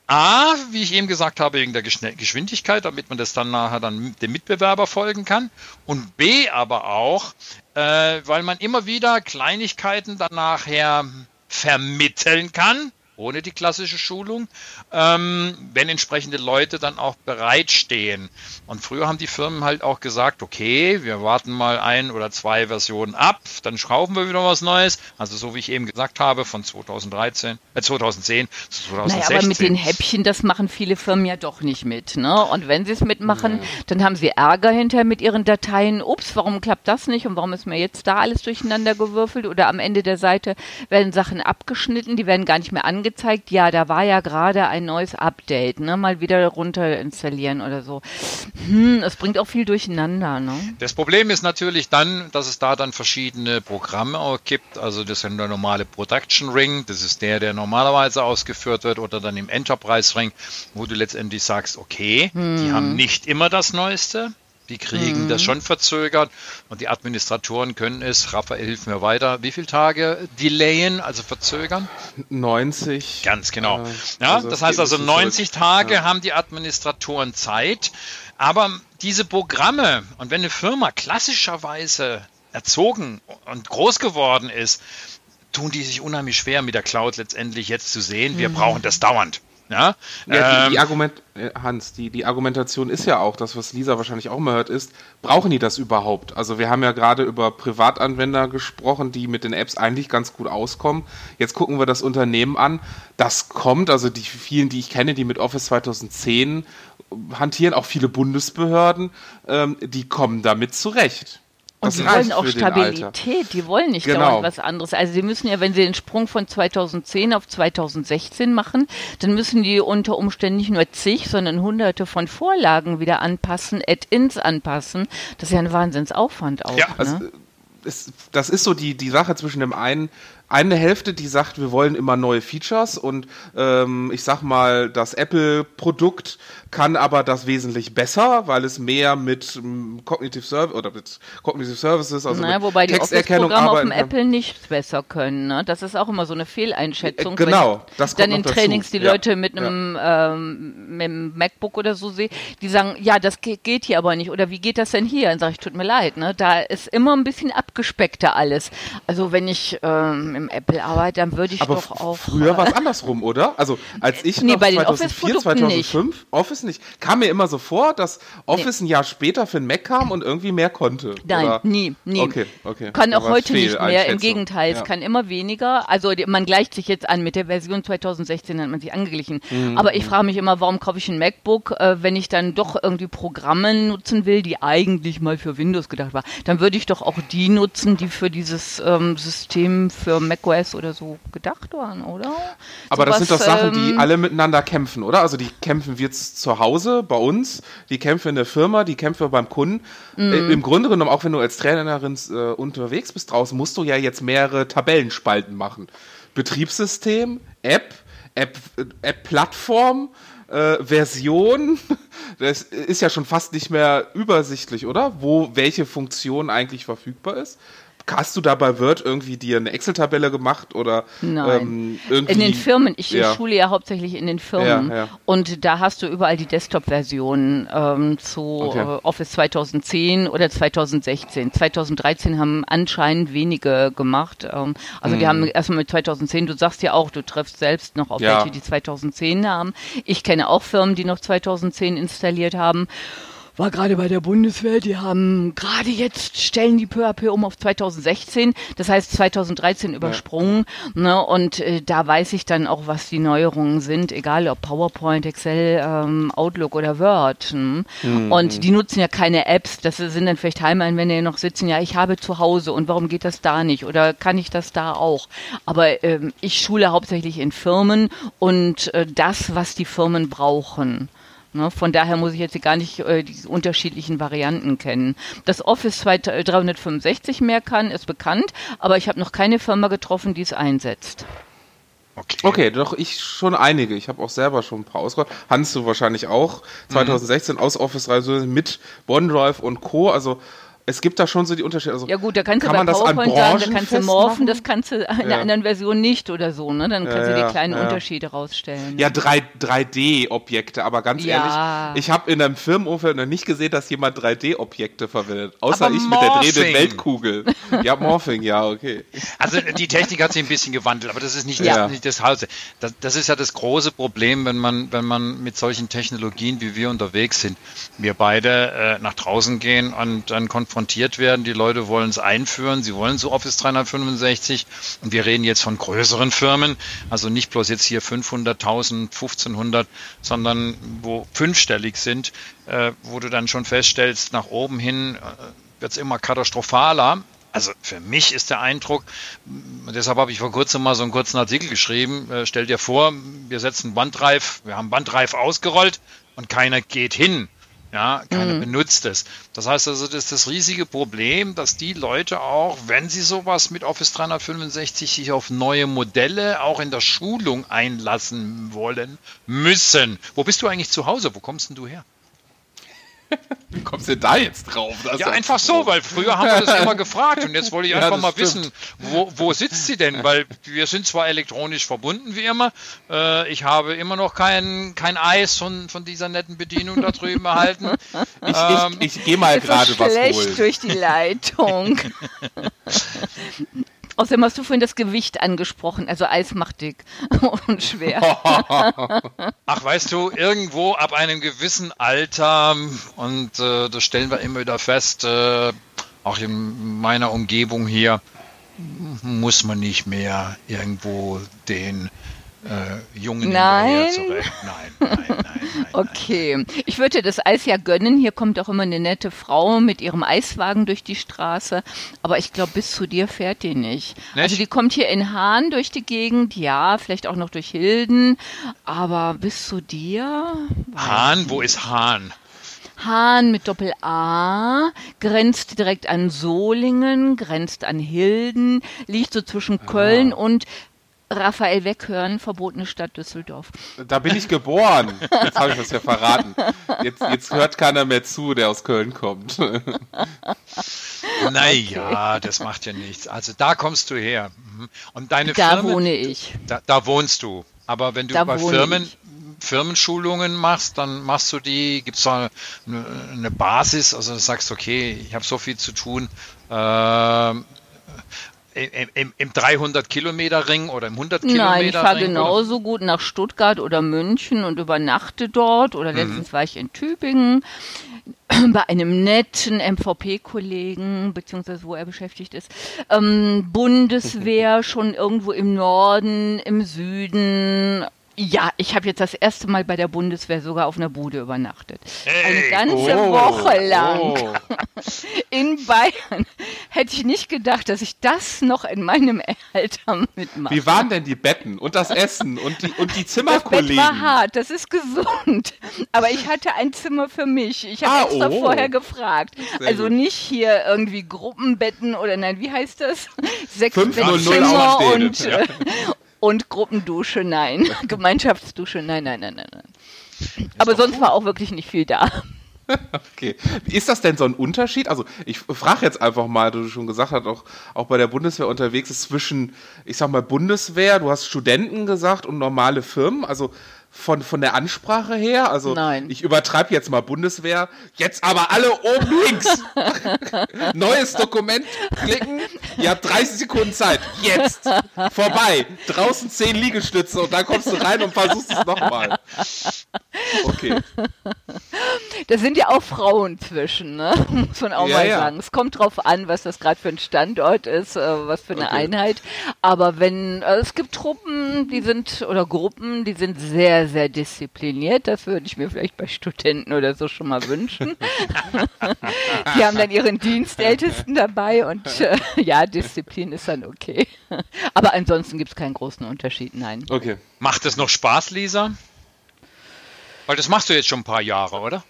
A, wie ich eben gesagt habe, wegen der Geschwindigkeit, damit man das dann nachher dann dem Mitbewerber folgen kann. Und B, aber auch, äh, weil man immer wieder Kleinigkeiten dann nachher vermitteln kann ohne die klassische Schulung, ähm, wenn entsprechende Leute dann auch bereitstehen. Und früher haben die Firmen halt auch gesagt, okay, wir warten mal ein oder zwei Versionen ab, dann schrauben wir wieder was Neues. Also so wie ich eben gesagt habe, von 2013, äh 2010 zu 2016. Naja, aber mit den Häppchen, das machen viele Firmen ja doch nicht mit. Ne? Und wenn sie es mitmachen, mhm. dann haben sie Ärger hinterher mit ihren Dateien. Ups, warum klappt das nicht und warum ist mir jetzt da alles durcheinander gewürfelt? Oder am Ende der Seite werden Sachen abgeschnitten, die werden gar nicht mehr angezeigt angezeigt, ja, da war ja gerade ein neues Update, ne? Mal wieder runter installieren oder so. Hm, es bringt auch viel durcheinander, ne? Das Problem ist natürlich dann, dass es da dann verschiedene Programme auch gibt. Also das ist der normale Production Ring, das ist der, der normalerweise ausgeführt wird, oder dann im Enterprise Ring, wo du letztendlich sagst, okay, hm. die haben nicht immer das Neueste. Die kriegen mhm. das schon verzögert und die Administratoren können es, Raphael hilf mir weiter, wie viele Tage delayen, also verzögern? 90. Ganz genau. Äh, ja, also das heißt also 90 zurück. Tage ja. haben die Administratoren Zeit, aber diese Programme und wenn eine Firma klassischerweise erzogen und groß geworden ist, tun die sich unheimlich schwer mit der Cloud letztendlich jetzt zu sehen, wir mhm. brauchen das dauernd. Ja, ja die, die, ähm, Argument, äh, Hans, die, die Argumentation ist ja auch, das, was Lisa wahrscheinlich auch mal hört, ist, brauchen die das überhaupt? Also wir haben ja gerade über Privatanwender gesprochen, die mit den Apps eigentlich ganz gut auskommen. Jetzt gucken wir das Unternehmen an. Das kommt, also die vielen, die ich kenne, die mit Office 2010 hantieren, auch viele Bundesbehörden, ähm, die kommen damit zurecht. Und die wollen auch Stabilität, die wollen nicht genau. dauernd was anderes. Also sie müssen ja, wenn sie den Sprung von 2010 auf 2016 machen, dann müssen die unter Umständen nicht nur zig, sondern hunderte von Vorlagen wieder anpassen, Add-ins anpassen. Das ist ja ein Wahnsinnsaufwand auch. Ja, ne? also, das ist so die, die Sache zwischen dem einen eine Hälfte, die sagt, wir wollen immer neue Features und ähm, ich sag mal, das Apple-Produkt kann aber das wesentlich besser, weil es mehr mit ähm, Cognitive Service oder mit Cognitive Services, also naja, mit wobei die Office-Programme auf dem Apple nicht besser können. Ne? Das ist auch immer so eine Fehleinschätzung. Äh, genau, das kommt Dann in Trainings die ja. Leute mit einem, ja. ähm, mit einem MacBook oder so sehen, die sagen, ja, das geht hier aber nicht oder wie geht das denn hier? Dann sage ich, tut mir leid, ne? da ist immer ein bisschen abgespeckter alles. Also wenn ich ähm, im Apple arbeite, dann würde ich aber doch auch. Früher war es andersrum, oder? Also als ich nee, noch bei 2004, 2005 nicht. Office nicht. Kam mir immer so vor, dass Office nee. ein Jahr später für den Mac kam und irgendwie mehr konnte. Nein, oder? nie, nie. Okay, okay. Kann auch heute nicht mehr. Im Gegenteil, ja. es kann immer weniger. Also man gleicht sich jetzt an. Mit der Version 2016 hat man sich angeglichen. Mhm. Aber ich frage mich immer, warum kaufe ich ein MacBook, äh, wenn ich dann doch irgendwie Programme nutzen will, die eigentlich mal für Windows gedacht war. Dann würde ich doch auch die nutzen, die für dieses ähm, System für macOS oder so gedacht waren, oder? Aber so das was, sind doch Sachen, die ähm, alle miteinander kämpfen, oder? Also die kämpfen wir jetzt zu Hause bei uns, die Kämpfe in der Firma, die Kämpfe beim Kunden. Mhm. Äh, Im Grunde genommen, auch wenn du als Trainerin äh, unterwegs bist draußen, musst du ja jetzt mehrere Tabellenspalten machen. Betriebssystem, App, App, äh, App-Plattform, äh, Version. Das ist ja schon fast nicht mehr übersichtlich, oder? Wo welche Funktion eigentlich verfügbar ist. Hast du da bei Word irgendwie dir eine Excel-Tabelle gemacht oder Nein. Ähm, in den Firmen, ich ja. schule ja hauptsächlich in den Firmen Ja, ja. und da hast du überall die Desktop-Version ähm, zu Okay. äh, Office 2010 oder 2016. 2013 haben anscheinend wenige gemacht. Ähm, also die haben erstmal mit 2010, du sagst ja auch, du triffst selbst noch auf Mhm. Welche, die 2010 haben. Ich kenne auch Firmen, die noch 2010 installiert haben. War gerade bei der Bundeswehr, die haben gerade jetzt stellen die peu à peu um auf 2016, das heißt 2013 übersprungen. Ne, und äh, da weiß ich dann auch, was die Neuerungen sind, egal ob PowerPoint, Excel, ähm, Outlook oder Word. Hm? Und die nutzen ja keine Apps, das sind dann vielleicht Heimeinwände, die noch sitzen, ja, ich habe zu Hause und warum geht das da nicht oder kann ich das da auch? Aber ähm, ich schule hauptsächlich in Firmen und äh, das, was die Firmen brauchen. Ne, von daher muss ich jetzt gar nicht äh, die unterschiedlichen Varianten kennen. Dass Office 2 365 mehr kann, ist bekannt, aber ich habe noch keine Firma getroffen, die es einsetzt. Okay. Okay, doch ich schon einige. Ich habe auch selber schon ein paar ausgerollt. Hans, du wahrscheinlich auch. 2016 aus Office 365 mit OneDrive und Co. Also es gibt da schon so die Unterschiede. Also, Ja gut, da kannst du kann bei man das an PowerPoint sagen, da kannst du morphen, das kannst du in einer Ja. anderen Version nicht oder so, ne? Dann kannst Ja, du die kleinen ja. Unterschiede rausstellen. Ja, 3, 3D-Objekte, aber ganz Ja. ehrlich, ich habe in einem Firmenumfeld noch nicht gesehen, dass jemand 3D-Objekte verwendet. Außer Aber ich mit der Morphing. drehenden Weltkugel. Ja, Morphing, ja, okay. Also die Technik hat sich ein bisschen gewandelt, aber das ist nicht, Ja. das, nicht das Hause. Das, das ist ja das große Problem, wenn man, wenn man mit solchen Technologien wie wir unterwegs sind. Wir beide äh, nach draußen gehen und dann konfrontiert werden. Die Leute wollen es einführen, sie wollen so Office 365 und wir reden jetzt von größeren Firmen, also nicht bloß jetzt hier 500.000, 1500, sondern wo fünfstellig sind, äh, wo du dann schon feststellst, nach oben hin äh, wird es immer katastrophaler. Also für mich ist der Eindruck, deshalb habe ich vor kurzem mal so einen kurzen Artikel geschrieben. Äh, stell dir vor, wir setzen Bandreif, wir haben Bandreif ausgerollt und keiner geht hin. Ja, keiner benutzt es. Das heißt also, das ist das riesige Problem, dass die Leute auch, wenn sie sowas mit Office 365 sich auf neue Modelle auch in der Schulung einlassen wollen, müssen. Wo bist du eigentlich zu Hause? Wo kommst denn du her? Wie kommst du denn da jetzt drauf? Ja, einfach so, weil früher haben wir das immer gefragt und jetzt wollte ich Ja, einfach das mal stimmt. wissen, wo, wo sitzt sie denn? Weil wir sind zwar elektronisch verbunden wie immer, äh, ich habe immer noch kein, kein Eis von, von dieser netten Bedienung da drüben erhalten. Ich, Ähm, ich, ich gehe mal gerade was schlecht holen. durch die Leitung. Außerdem hast du vorhin das Gewicht angesprochen. Also Eis macht dick und schwer. Ach, weißt du, irgendwo ab einem gewissen Alter, und äh, das stellen wir immer wieder fest, äh, auch in meiner Umgebung hier, muss man nicht mehr irgendwo den äh, Jungen Nein? zurecht. Nein, nein, nein, nein. nein. Okay, ich würde das Eis ja gönnen. Hier kommt auch immer eine nette Frau mit ihrem Eiswagen durch die Straße. Aber ich glaube, bis zu dir fährt die nicht. Nicht? Also die kommt hier in Hahn durch die Gegend, ja, vielleicht auch noch durch Hilden. Aber bis zu dir? Hahn, wo ist Hahn? Hahn mit Doppel A, grenzt direkt an Solingen, grenzt an Hilden, liegt so zwischen Köln und Raphael Weghören, verbotene Stadt Düsseldorf. Da bin ich geboren. Jetzt habe ich das ja verraten. Jetzt, jetzt hört keiner mehr zu, der aus Köln kommt. Naja, das macht ja nichts. Also da kommst du her. Mhm. Und deine Da Firmen, wohne ich. Da, da wohnst du. Aber wenn du Da bei Firmen, ich. Firmenschulungen machst, dann machst du die, gibt es da eine, eine Basis, also du sagst, okay, ich habe so viel zu tun. ähm, im, im, im 300 Kilometer Ring oder im 100 Kilometer Nein, ich fahre genauso gut nach Stuttgart oder München und übernachte dort. Oder Mhm. letztens war ich in Tübingen bei einem netten MVP-Kollegen, beziehungsweise wo er beschäftigt ist. Ähm, Bundeswehr schon irgendwo im Norden, im Süden. Ja, ich habe jetzt das erste Mal bei der Bundeswehr sogar auf einer Bude übernachtet. Eine Hey, ganze Oh, Woche lang oh. in Bayern. Hätte ich nicht gedacht, dass ich das noch in meinem Alter mitmache. Wie waren denn die Betten und das Essen und die, und die Das Bett Zimmerkollegen? war hart, das ist gesund. Aber ich hatte ein Zimmer für mich. Ich habe Ah, extra oh. vorher gefragt. Sehr also gut. nicht hier irgendwie Gruppenbetten oder nein, wie heißt das? Sechs 500 Bettzimmer und, ja. Und Gruppendusche, nein. Gemeinschaftsdusche, nein, nein, nein, nein. nein. Aber sonst war auch wirklich nicht viel da. Okay. Ist das denn so ein Unterschied? Also ich frage jetzt einfach mal, du schon gesagt hast, auch, auch bei der Bundeswehr unterwegs ist zwischen, ich sag mal, Bundeswehr, du hast Studenten gesagt und normale Firmen. Also von, von der Ansprache her? Also Nein. ich übertreibe jetzt mal Bundeswehr. Jetzt aber alle oben links. Neues Dokument klicken. Ihr habt 30 Sekunden Zeit. Jetzt. Vorbei. Draußen 10 Liegestütze und dann kommst du rein und versuchst es nochmal. Okay. Da sind ja auch Frauen zwischen, ne? muss man auch Ja, mal ja. sagen. Es kommt drauf an, was das gerade für ein Standort ist, äh, was für eine Okay. Einheit. Aber wenn, äh, es gibt Truppen, die sind, oder Gruppen, die sind sehr, sehr diszipliniert. Das würde ich mir vielleicht bei Studenten oder so schon mal wünschen. die haben dann ihren Dienstältesten dabei und äh, ja, Disziplin ist dann okay. Aber ansonsten gibt es keinen großen Unterschied, nein. Okay. Macht es noch Spaß, Lisa? Weil das machst du jetzt schon ein paar Jahre, oder?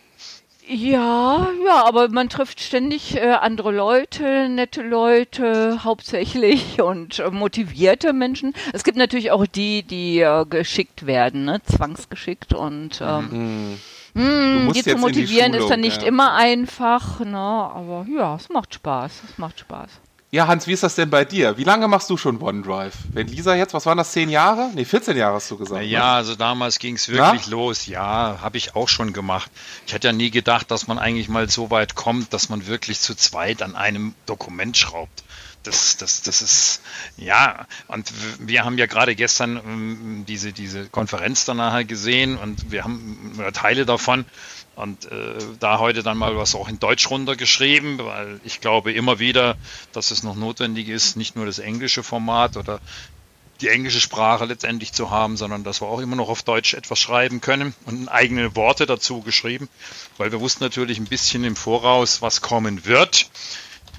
Ja, ja, aber man trifft ständig äh, andere Leute, nette Leute hauptsächlich und äh, motivierte Menschen. Es gibt natürlich auch die, die äh, geschickt werden, ne? zwangsgeschickt und ähm, mh, musst die zu in die motivieren ist Schulung, dann nicht ja. immer einfach, ne? aber ja, es macht Spaß, es macht Spaß. Ja, Hans, wie ist das denn bei dir? Wie lange machst du schon OneDrive? Wenn Lisa jetzt, was waren das, 10 Jahre? Nee, 14 Jahre hast du gesagt. ne? Ja, also damals ging es wirklich Na? los. Ja, habe ich auch schon gemacht. Ich hätte ja nie gedacht, dass man eigentlich mal so weit kommt, dass man wirklich zu zweit an einem Dokument schraubt. Das, das, das ist, ja, und wir haben ja gerade gestern ähm, diese, diese Konferenz dann nachher gesehen und wir haben oder Teile davon und äh, da heute dann mal was auch in Deutsch runtergeschrieben, weil ich glaube immer wieder, dass es noch notwendig ist, nicht nur das englische Format oder die englische Sprache letztendlich zu haben, sondern dass wir auch immer noch auf Deutsch etwas schreiben können und eigene Worte dazu geschrieben, weil wir wussten natürlich ein bisschen im Voraus, was kommen wird.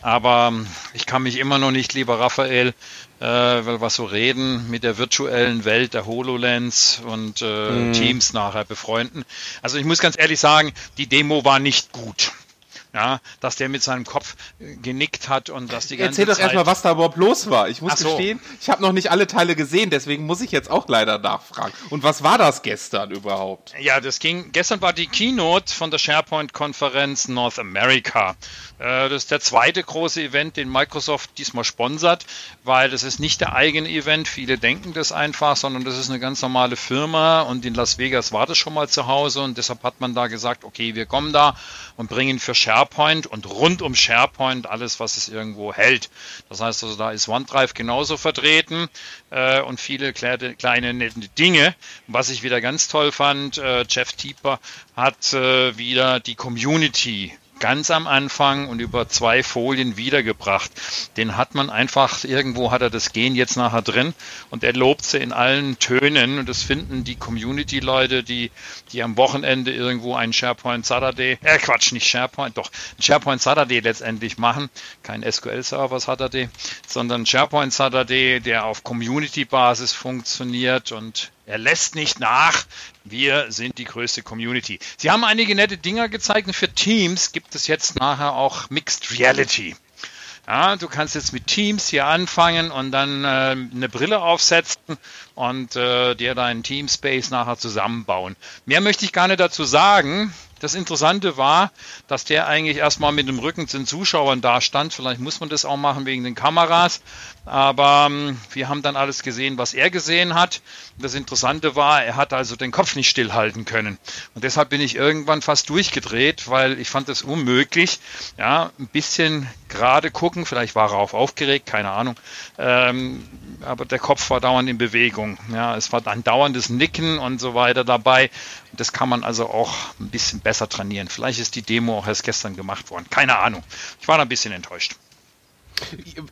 Aber ich kann mich immer noch nicht, lieber Raphael, äh, weil wir so reden, mit der virtuellen Welt der HoloLens und äh, Teams nachher befreunden. Also ich muss ganz ehrlich sagen, die Demo war nicht gut. Ja, dass der mit seinem Kopf äh, genickt hat und dass die ganze Erzähl doch Zeit erstmal, was da überhaupt los war. Ich muss Ach so. gestehen, ich habe noch nicht alle Teile gesehen, deswegen muss ich jetzt auch leider nachfragen. Und was war das gestern überhaupt? Ja, das ging. Gestern war die Keynote von der SharePoint-Konferenz North America. Äh, das ist der zweite große Event, den Microsoft diesmal sponsert, weil das ist nicht der eigene Event. Viele denken das einfach, sondern das ist eine ganz normale Firma und in Las Vegas war das schon mal zu Hause und deshalb hat man da gesagt, okay, wir kommen da und bringen für SharePoint und rund um SharePoint alles, was es irgendwo hält. Das heißt also, da ist OneDrive genauso vertreten äh, und viele kleine, kleine nette Dinge. Was ich wieder ganz toll fand, äh, Jeff Tieper hat äh, wieder die Community ganz am Anfang und über zwei Folien wiedergebracht. Den hat man einfach, irgendwo hat er das Gen jetzt nachher drin und er lobt sie in allen Tönen und das finden die Community-Leute, die, die am Wochenende irgendwo einen SharePoint Saturday, äh Quatsch, nicht SharePoint, doch, einen SharePoint Saturday letztendlich machen, kein SQL-Server Saturday, sondern SharePoint Saturday, der auf Community-Basis funktioniert und er lässt nicht nach. Wir sind die größte Community. Sie haben einige nette Dinger gezeigt für Teams gibt es jetzt nachher auch Mixed Reality. Ja, du kannst jetzt mit Teams hier anfangen und dann äh, eine Brille aufsetzen und äh, dir deinen Teamspace nachher zusammenbauen. Mehr möchte ich gar nicht dazu sagen. Das Interessante war, dass der eigentlich erstmal mit dem Rücken zu den Zuschauern da stand. Vielleicht muss man das auch machen wegen den Kameras. Aber ähm, wir haben dann alles gesehen, was er gesehen hat. Das Interessante war, er hat also den Kopf nicht stillhalten können. Und deshalb bin ich irgendwann fast durchgedreht, weil ich fand es unmöglich. Ja, ein bisschen gerade gucken. Vielleicht war er auch aufgeregt, keine Ahnung. Ähm, aber der Kopf war dauernd in Bewegung. Ja, es war ein dauerndes Nicken und so weiter dabei. Das kann man also auch ein bisschen besser trainieren. Vielleicht ist die Demo auch erst gestern gemacht worden. Keine Ahnung. Ich war da ein bisschen enttäuscht.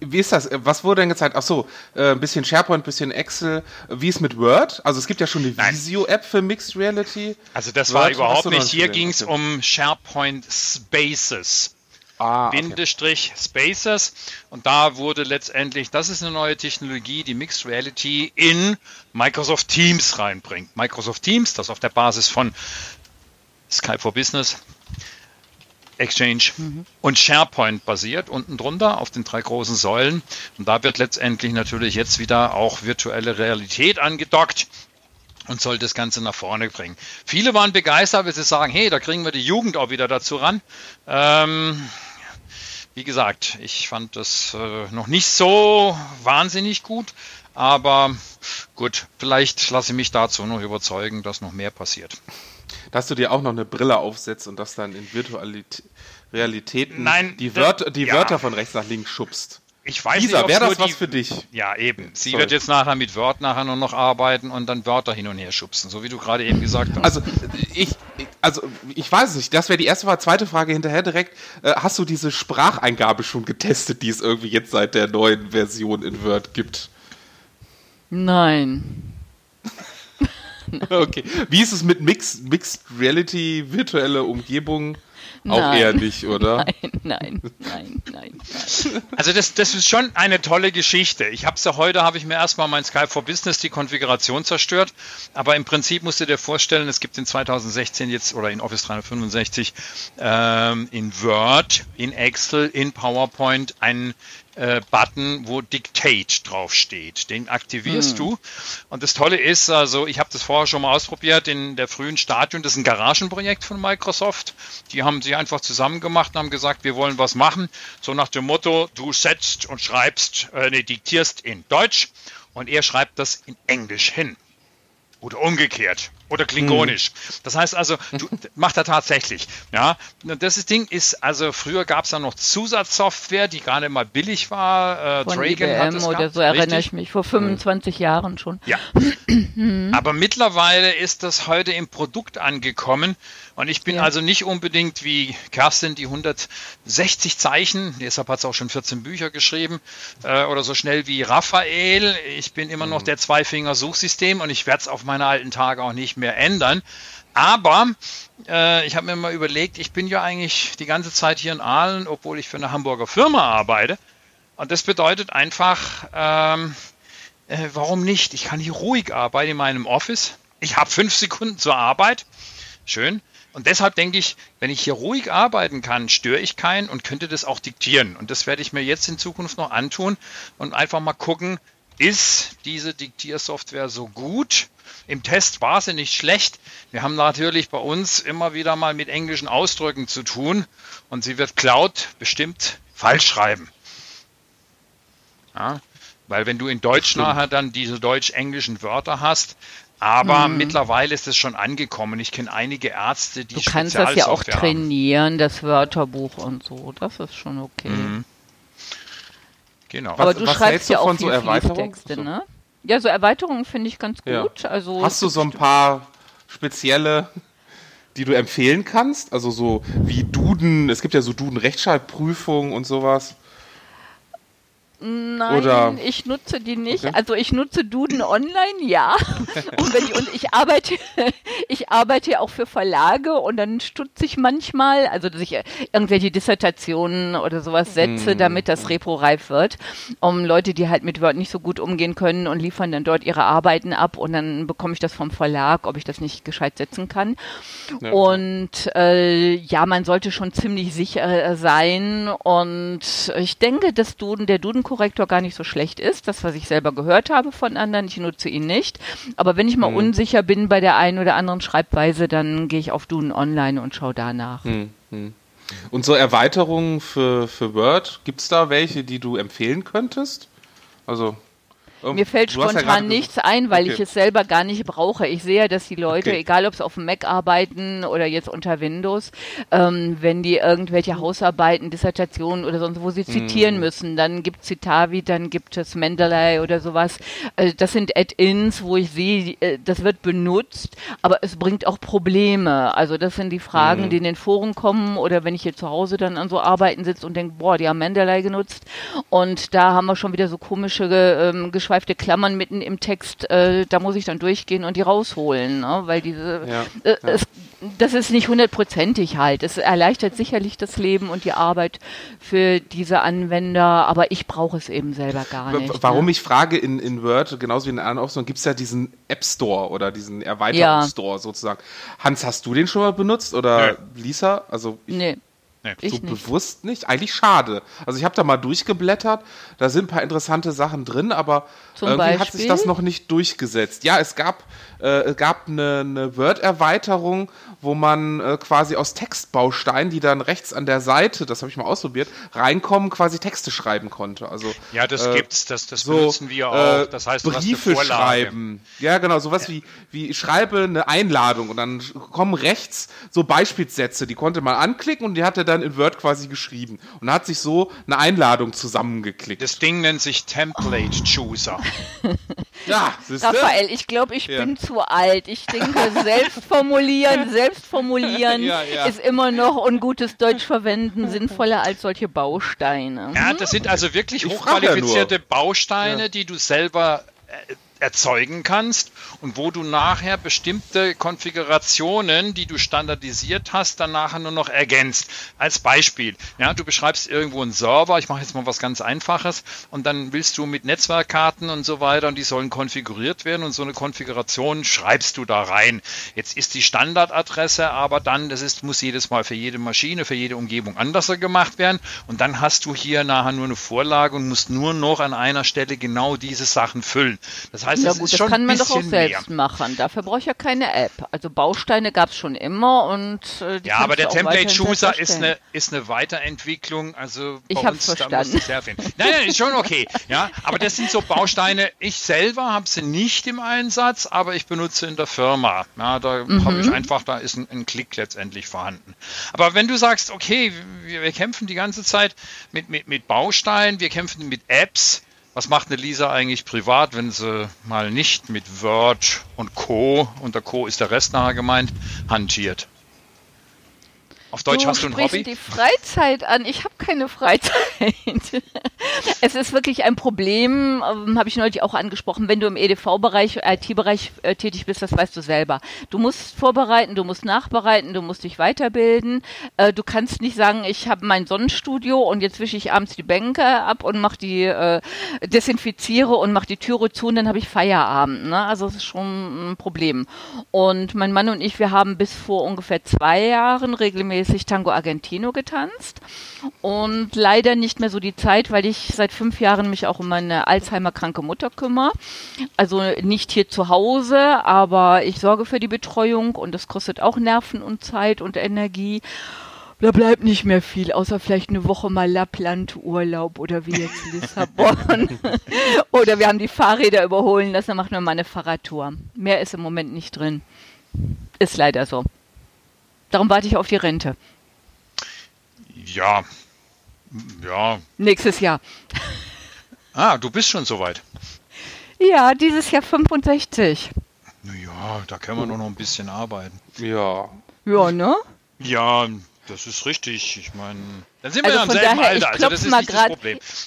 Wie ist das? Was wurde denn gezeigt? Ach so, äh, ein bisschen SharePoint, ein bisschen Excel. Wie ist mit Word? Also es gibt ja schon eine. Visio-App für Mixed Reality. Also das Word war überhaupt nicht. Hier ging es um SharePoint Spaces. Ah, okay. Bindestrich Spaces. Und da wurde letztendlich, das ist eine neue Technologie, die Mixed Reality in Microsoft Teams reinbringt. Microsoft Teams, das auf der Basis von Skype for Business, Exchange und SharePoint basiert, unten drunter auf den drei großen Säulen. Und da wird letztendlich natürlich jetzt wieder auch virtuelle Realität angedockt. und soll das Ganze nach vorne bringen. Viele waren begeistert, weil sie sagen, hey, da kriegen wir die Jugend auch wieder dazu ran. Ähm, wie gesagt, ich fand das äh, noch nicht so wahnsinnig gut, aber gut, vielleicht lasse ich mich dazu noch überzeugen, dass noch mehr passiert. Dass du dir auch noch eine Brille aufsetzt und das dann in Virtualität Realitäten Nein, die, Wörter, die ja. Wörter von rechts nach links schubst. Ich weiß Lisa, nicht, wäre das was für dich? Ja, eben. Sie Sorry. wird jetzt nachher mit Word nachher nur noch arbeiten und dann Wörter hin und her schubsen, so wie du gerade eben gesagt hast. Also ich, ich- also ich weiß es nicht. Das wäre die erste Frage. Zweite Frage hinterher direkt. Äh, hast du diese Spracheingabe schon getestet, die es irgendwie jetzt seit der neuen Version in Word gibt? Nein. Okay. Wie ist es mit Mix, Mixed Reality, virtuelle Umgebung? Auch Nein. eher nicht, oder? Nein, nein, nein, nein, nein. Also das, das ist schon eine tolle Geschichte. Ich habe es ja heute, habe ich mir erstmal mein Skype for Business die Konfiguration zerstört. Aber im Prinzip musst du dir vorstellen, es gibt in 2016 jetzt oder in Office 365 ähm, in Word, in Excel, in PowerPoint einen äh, Button, wo Dictate draufsteht. Den aktivierst du. Und das Tolle ist, also ich habe das vorher schon mal ausprobiert in der frühen Stadium. Das ist ein Garagenprojekt von Microsoft. Die haben sich einfach zusammen gemacht und haben gesagt, wir wollen was machen. So nach dem Motto, du setzt und schreibst, äh, nee, diktierst in Deutsch und er schreibt das in Englisch hin. Oder umgekehrt. Oder klingonisch. Das heißt also, du, macht er tatsächlich. Ja, das Ding ist, also früher gab es da noch Zusatzsoftware, die gerade mal billig war. Äh, Von Dragon hat IBM das oder gehabt, so erinnere richtig? ich mich, vor 25 Jahren schon. Ja. Aber mittlerweile ist das heute im Produkt angekommen. Und ich bin Ja. also nicht unbedingt wie Kerstin, die 160 Zeichen, deshalb hat sie auch schon 14 Bücher geschrieben, äh, oder so schnell wie Raphael. Ich bin immer noch der Zweifinger-Suchsystem und ich werde es auf meine alten Tage auch nicht mehr ändern. Aber äh, ich habe mir mal überlegt, ich bin ja eigentlich die ganze Zeit hier in Aalen, obwohl ich für eine Hamburger Firma arbeite. Und das bedeutet einfach, ähm, äh, warum nicht? Ich kann hier ruhig arbeiten in meinem Office. Ich habe fünf Sekunden zur Arbeit. Schön. Und deshalb denke ich, wenn ich hier ruhig arbeiten kann, störe ich keinen und könnte das auch diktieren. Und das werde ich mir jetzt in Zukunft noch antun und einfach mal gucken, ist diese Diktiersoftware so gut? Im Test war sie nicht schlecht. Wir haben natürlich bei uns immer wieder mal mit englischen Ausdrücken zu tun und sie wird Cloud bestimmt falsch schreiben. Ja, weil wenn du in Deutsch stimmt. nachher dann diese deutsch-englischen Wörter hast, aber mittlerweile ist es schon angekommen. Ich kenne einige Ärzte, die Du kannst das ja auch Spezialsoftware haben. trainieren, das Wörterbuch und so. Das ist schon okay. Mhm. Genau. Was- Aber du was schreibst ja auch von so viel So. ne? Ja, so Erweiterungen finde ich ganz Ja. gut. Also Hast du so ein paar spezielle, die du empfehlen kannst? Also so wie Duden, es gibt ja so Duden-Rechtschreibprüfungen und sowas. Nein, Oder- ich nutze die nicht. Okay. Also ich nutze Duden online, ja. und, wenn ich, und ich arbeite, ich arbeite ja auch für Verlage und dann stutze ich manchmal, also dass ich äh, irgendwelche Dissertationen oder sowas setze, Hm. damit das Repro reif wird, um Leute, die halt mit Word nicht so gut umgehen können und liefern dann dort ihre Arbeiten ab und dann bekomme ich das vom Verlag, ob ich das nicht gescheit setzen kann. Ja. Und äh, ja, man sollte schon ziemlich sicher äh, sein. Und ich denke, dass Duden, der Duden-Korrektor gar nicht so schlecht ist. Das, was ich selber gehört habe von anderen, ich nutze ihn nicht. Aber wenn ich mal unsicher bin bei der einen oder anderen Schreibweise, dann gehe ich auf Duden Online und schaue danach. Hm, hm. Und so Erweiterungen für, für Word, gibt es da welche, die du empfehlen könntest? Also Mir fällt du hast ja spontan gerade nichts ein, weil Okay. ich es selber gar nicht brauche. Ich sehe, dass die Leute, Okay. egal ob sie auf dem Mac arbeiten oder jetzt unter Windows, ähm, wenn die irgendwelche Hausarbeiten, Dissertationen oder sonst wo sie Mhm. zitieren müssen, dann gibt es Citavi, dann gibt es Mendeley oder sowas. Äh, das sind Add-ins, wo ich sehe, äh, das wird benutzt, aber es bringt auch Probleme. Also das sind die Fragen, Mhm. die in den Foren kommen oder wenn ich hier zu Hause dann an so Arbeiten sitze und denke, boah, die haben Mendeley genutzt und da haben wir schon wieder so komische ähm, geschweifte Klammern mitten im Text, äh, da muss ich dann durchgehen und die rausholen, ne? weil diese, Ja, äh, ja. Es, das ist nicht hundertprozentig halt. Es erleichtert sicherlich das Leben und die Arbeit für diese Anwender, aber ich brauche es eben selber gar nicht. Warum ne? ich frage, in, in Word, genauso wie in anderen Aufnahmen, gibt es ja diesen App Store oder diesen Erweiterungsstore sozusagen. Hans, hast du den schon mal benutzt oder Lisa? Also ich, Nee. Nee, so nicht. bewusst nicht. Eigentlich schade. Also ich habe da mal durchgeblättert, da sind ein paar interessante Sachen drin, aber Zum irgendwie Beispiel? hat sich das noch nicht durchgesetzt. Ja, es gab, äh, gab eine, eine Word-Erweiterung, wo man äh, quasi aus Textbausteinen, die dann rechts an der Seite, das habe ich mal ausprobiert, reinkommen, quasi Texte schreiben konnte. Also ja, das äh, gibt's, das, das so, benutzen wir auch. Äh, das heißt, Briefe schreiben. Ja, genau, sowas ja. wie wie schreibe eine Einladung und dann kommen rechts so Beispielssätze, die konnte man anklicken und die hat er dann in Word quasi geschrieben und hat sich so eine Einladung zusammengeklickt. Das Ding nennt sich Template Chooser. ja, Raphael, ich glaube, ich ja. bin zu alt. Ich denke, selbst formulieren, selbst formulieren ja, ja. ist immer noch und gutes Deutsch verwenden sinnvoller als solche Bausteine. Ja, das sind also wirklich hochqualifizierte Bausteine, die du selber äh, erzeugen kannst und wo du nachher bestimmte Konfigurationen, die du standardisiert hast, dann nachher nur noch ergänzt. Als Beispiel, ja, du beschreibst irgendwo einen Server, ich mache jetzt mal was ganz Einfaches und dann willst du mit Netzwerkkarten und so weiter und die sollen konfiguriert werden und so eine Konfiguration schreibst du da rein. Jetzt ist die Standardadresse, aber dann, das ist, muss jedes Mal für jede Maschine, für jede Umgebung anders gemacht werden und dann hast du hier nachher nur eine Vorlage und musst nur noch an einer Stelle genau diese Sachen füllen. Das heißt, ja, gut, das kann man doch auch selbst mehr. machen. Dafür brauche ich ja keine App. Also Bausteine gab es schon immer und äh, Ja, aber der Template Chooser ist eine, ist eine Weiterentwicklung. Also bei ich uns, verstanden. da muss sehr viel. Nein, nein, ist schon okay. Ja, aber das sind so Bausteine. Ich selber habe sie nicht im Einsatz, aber ich benutze in der Firma. Ja, da mhm. habe ich einfach, da ist ein, ein, Klick letztendlich vorhanden. Aber wenn du sagst, okay, wir, wir kämpfen die ganze Zeit mit, mit, mit Bausteinen, wir kämpfen mit Apps, was macht eine Lisa eigentlich privat, wenn sie mal nicht mit Word und Co. und der Co. ist der Rest nachher gemeint, hantiert? Auf Deutsch du hast du ein Hobby? die Freizeit an. Ich habe keine Freizeit. es ist wirklich ein Problem, ähm, habe ich neulich auch angesprochen, wenn du im EDV-Bereich, IT-Bereich äh, tätig bist, das weißt du selber. Du musst vorbereiten, du musst nachbereiten, du musst dich weiterbilden. Äh, du kannst nicht sagen, ich habe mein Sonnenstudio und jetzt wische ich abends die Bänke ab und mache die, äh, desinfiziere und mache die Türe zu und dann habe ich Feierabend. Ne? Also das ist schon ein Problem. Und mein Mann und ich, wir haben bis vor ungefähr zwei Jahren regelmäßig regelmäßig Tango Argentino getanzt und leider nicht mehr so die Zeit, weil ich seit fünf Jahren mich auch um meine Alzheimer-kranke Mutter kümmere. Also nicht hier zu Hause, aber ich sorge für die Betreuung und das kostet auch Nerven und Zeit und Energie. Da bleibt nicht mehr viel, außer vielleicht eine Woche mal Lappland-Urlaub oder wie jetzt Lissabon. oder wir haben die Fahrräder überholen lassen, dann machen wir mal eine Fahrradtour. Mehr ist im Moment nicht drin. Ist leider so. Darum warte ich auf die Rente. Ja, ja. Nächstes Jahr. Ah, du bist schon soweit. Ja, dieses Jahr 65. Naja, da können wir nur noch ein bisschen arbeiten. Ja. Ja, ne? Ja, das ist richtig. Ich meine. Dann sind wir also ja im selben daher, Alter. Also.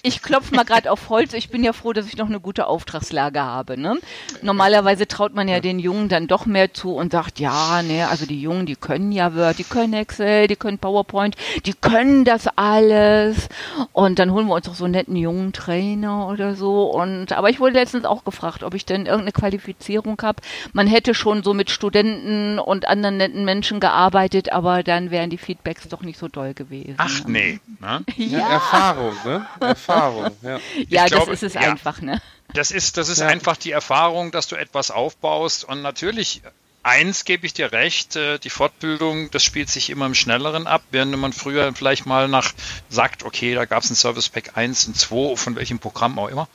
Ich klopfe mal gerade auf Holz. Ich bin ja froh, dass ich noch eine gute Auftragslage habe. Ne? Normalerweise traut man ja den Jungen dann doch mehr zu und sagt, ja, ne, also die Jungen, die können ja Word, die können Excel, die können PowerPoint, die können das alles. Und dann holen wir uns doch so einen netten jungen Trainer oder so. Und aber ich wurde letztens auch gefragt, ob ich denn irgendeine Qualifizierung habe. Man hätte schon so mit Studenten und anderen netten Menschen gearbeitet, aber dann wären die Feedbacks doch nicht so doll gewesen. Ach nee. Ne? Ja. Erfahrung, ne? Erfahrung, ja. Ja, das glaube, ist es ja. einfach, ne? Das ist, das ist ja. einfach die Erfahrung, dass du etwas aufbaust und natürlich Eins gebe ich dir recht, äh, die Fortbildung, das spielt sich immer im Schnelleren ab, während man früher vielleicht mal nach sagt, okay, da gab es ein Service Pack 1 und 2, von welchem Programm auch immer.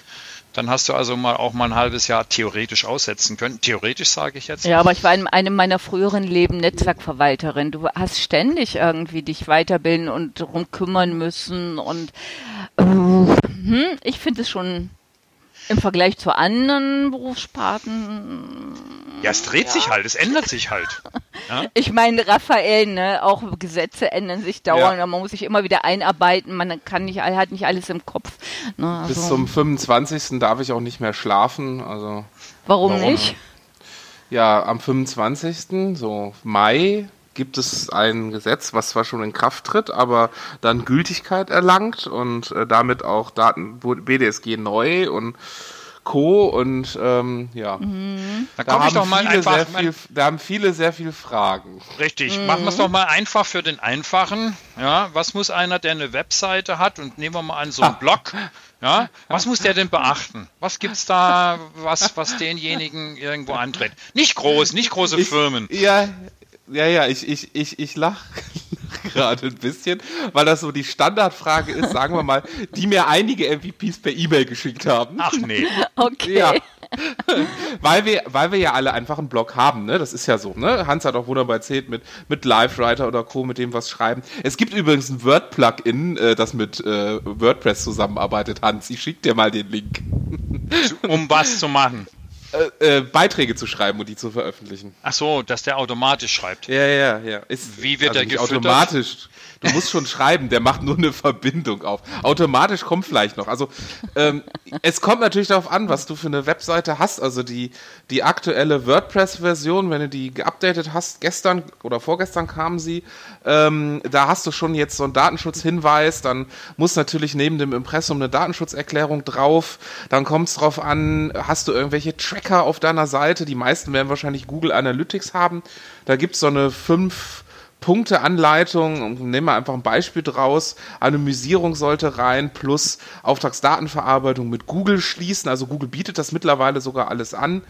Dann hast du also mal auch mal ein halbes Jahr theoretisch aussetzen können. Theoretisch sage ich jetzt. Ja, aber ich war in einem meiner früheren Leben Netzwerkverwalterin. Du hast ständig irgendwie dich weiterbilden und darum kümmern müssen und hm, ich finde es schon im Vergleich zu anderen Berufssparten. Ja, es dreht ja. sich halt, es ändert sich halt. Ja? Ich meine, Raphael, ne, auch Gesetze ändern sich dauernd, ja. man muss sich immer wieder einarbeiten, man kann nicht, hat nicht alles im Kopf. Ne, also. Bis zum 25. darf ich auch nicht mehr schlafen. Also warum, warum nicht? Ja, am 25. so Mai gibt es ein Gesetz, was zwar schon in Kraft tritt, aber dann Gültigkeit erlangt und äh, damit auch Daten BDSG neu und Co. Und ähm, ja, Dann da ich haben, doch mal viele einfach. sehr viel, da haben viele sehr viel Fragen. Richtig, machen wir es doch mal einfach für den Einfachen. Ja, was muss einer, der eine Webseite hat und nehmen wir mal an so einen Blog, ja, was muss der denn beachten? Was gibt's da, was, was denjenigen irgendwo antritt? Nicht groß, nicht große Ich- Firmen. Ja, ja, ja, ich, ich, ich, ich lach gerade ein bisschen, weil das so die Standardfrage ist, sagen wir mal, die mir einige MVPs per E-Mail geschickt haben. Ach nee. Okay. Ja. weil, wir, weil wir ja alle einfach einen Blog haben, ne? Das ist ja so, ne? Hans hat auch wunderbar erzählt mit, mit Live-Writer oder Co., mit dem was schreiben. Es gibt übrigens ein Word-Plugin, äh, das mit äh, WordPress zusammenarbeitet, Hans. Ich schick dir mal den Link. Um was zu machen. Äh, äh, Beiträge zu schreiben und die zu veröffentlichen. Ach so, dass der automatisch schreibt. Ja, ja, ja. Ist, Wie wird der nicht gefüttert? automatisch. Du musst schon schreiben, der macht nur eine Verbindung auf. Automatisch kommt vielleicht noch. Also ähm, es kommt natürlich darauf an, was du für eine Webseite hast. Also die, die aktuelle WordPress-Version, wenn du die geupdatet hast, gestern oder vorgestern kam sie, ähm, da hast du schon jetzt so einen Datenschutzhinweis, dann muss natürlich neben dem Impressum eine Datenschutzerklärung drauf, dann kommt es drauf an, hast du irgendwelche Tracker auf deiner Seite, die meisten werden wahrscheinlich Google Analytics haben, da gibt es so eine fünf Punkte-Anleitung, nehmen wir einfach ein Beispiel draus. Anonymisierung sollte rein, plus Auftragsdatenverarbeitung mit Google schließen. Also Google bietet das mittlerweile sogar alles an.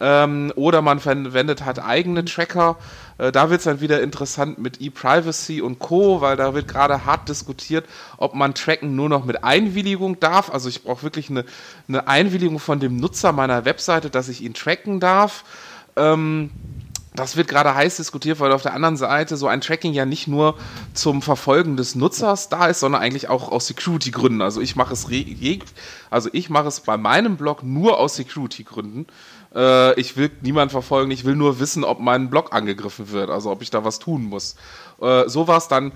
Ähm, oder man verwendet halt eigene Tracker. Äh, da wird es dann wieder interessant mit E-Privacy und Co., weil da wird gerade hart diskutiert, ob man Tracken nur noch mit Einwilligung darf. Also ich brauche wirklich eine, eine Einwilligung von dem Nutzer meiner Webseite, dass ich ihn tracken darf. Ähm, das wird gerade heiß diskutiert, weil auf der anderen Seite so ein Tracking ja nicht nur zum Verfolgen des Nutzers da ist, sondern eigentlich auch aus Security-Gründen. Also ich mache es, also ich mache es bei meinem Blog nur aus Security-Gründen. Äh, ich will niemanden verfolgen, ich will nur wissen, ob mein Blog angegriffen wird, also ob ich da was tun muss. Äh, so war es dann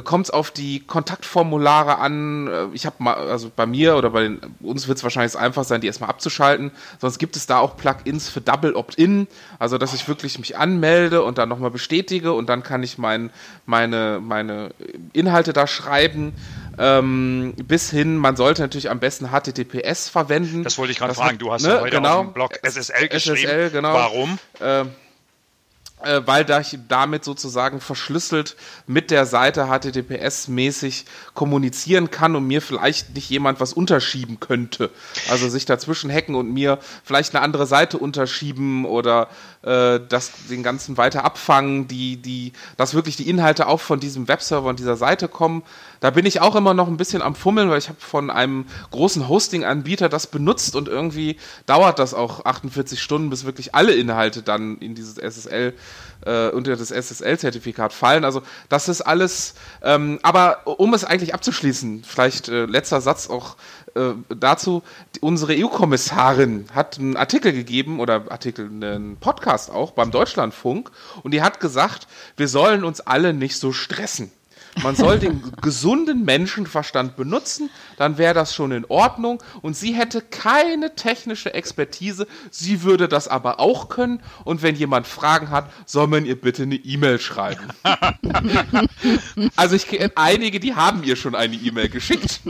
kommt es auf die Kontaktformulare an. Äh, Ich habe mal, also bei mir oder bei den, uns wird es wahrscheinlich einfach sein, die erstmal abzuschalten. Sonst gibt es da auch Plugins für Double Opt-in, also dass ich wirklich mich anmelde und dann nochmal bestätige und dann kann ich mein, meine, meine Inhalte da schreiben. Ähm, bis hin, man sollte natürlich am besten HTTPS verwenden. Das wollte ich gerade fragen. Du hast ne, ja heute genau. auf dem Blog SSL geschrieben. SSL, genau. Warum? äh, äh, weil da ich damit sozusagen verschlüsselt mit der Seite HTTPS-mäßig kommunizieren kann und mir vielleicht nicht jemand was unterschieben könnte. Also sich dazwischen hacken und mir vielleicht eine andere Seite unterschieben oder äh, das den ganzen weiter abfangen, die, die, dass wirklich die Inhalte auch von diesem Webserver und dieser Seite kommen. Da bin ich auch immer noch ein bisschen am Fummeln, weil ich habe von einem großen Hosting-Anbieter das benutzt und irgendwie dauert das auch 48 Stunden, bis wirklich alle Inhalte dann in dieses SSL äh, unter das SSL-Zertifikat fallen. Also das ist alles. Ähm, aber um es eigentlich abzuschließen, vielleicht äh, letzter Satz auch äh, dazu: Unsere EU-Kommissarin hat einen Artikel gegeben oder Artikel, einen Podcast auch beim Deutschlandfunk und die hat gesagt, wir sollen uns alle nicht so stressen. Man soll den gesunden Menschenverstand benutzen, dann wäre das schon in Ordnung. Und sie hätte keine technische Expertise, sie würde das aber auch können. Und wenn jemand Fragen hat, soll man ihr bitte eine E-Mail schreiben. also ich kenne einige, die haben ihr schon eine E-Mail geschickt.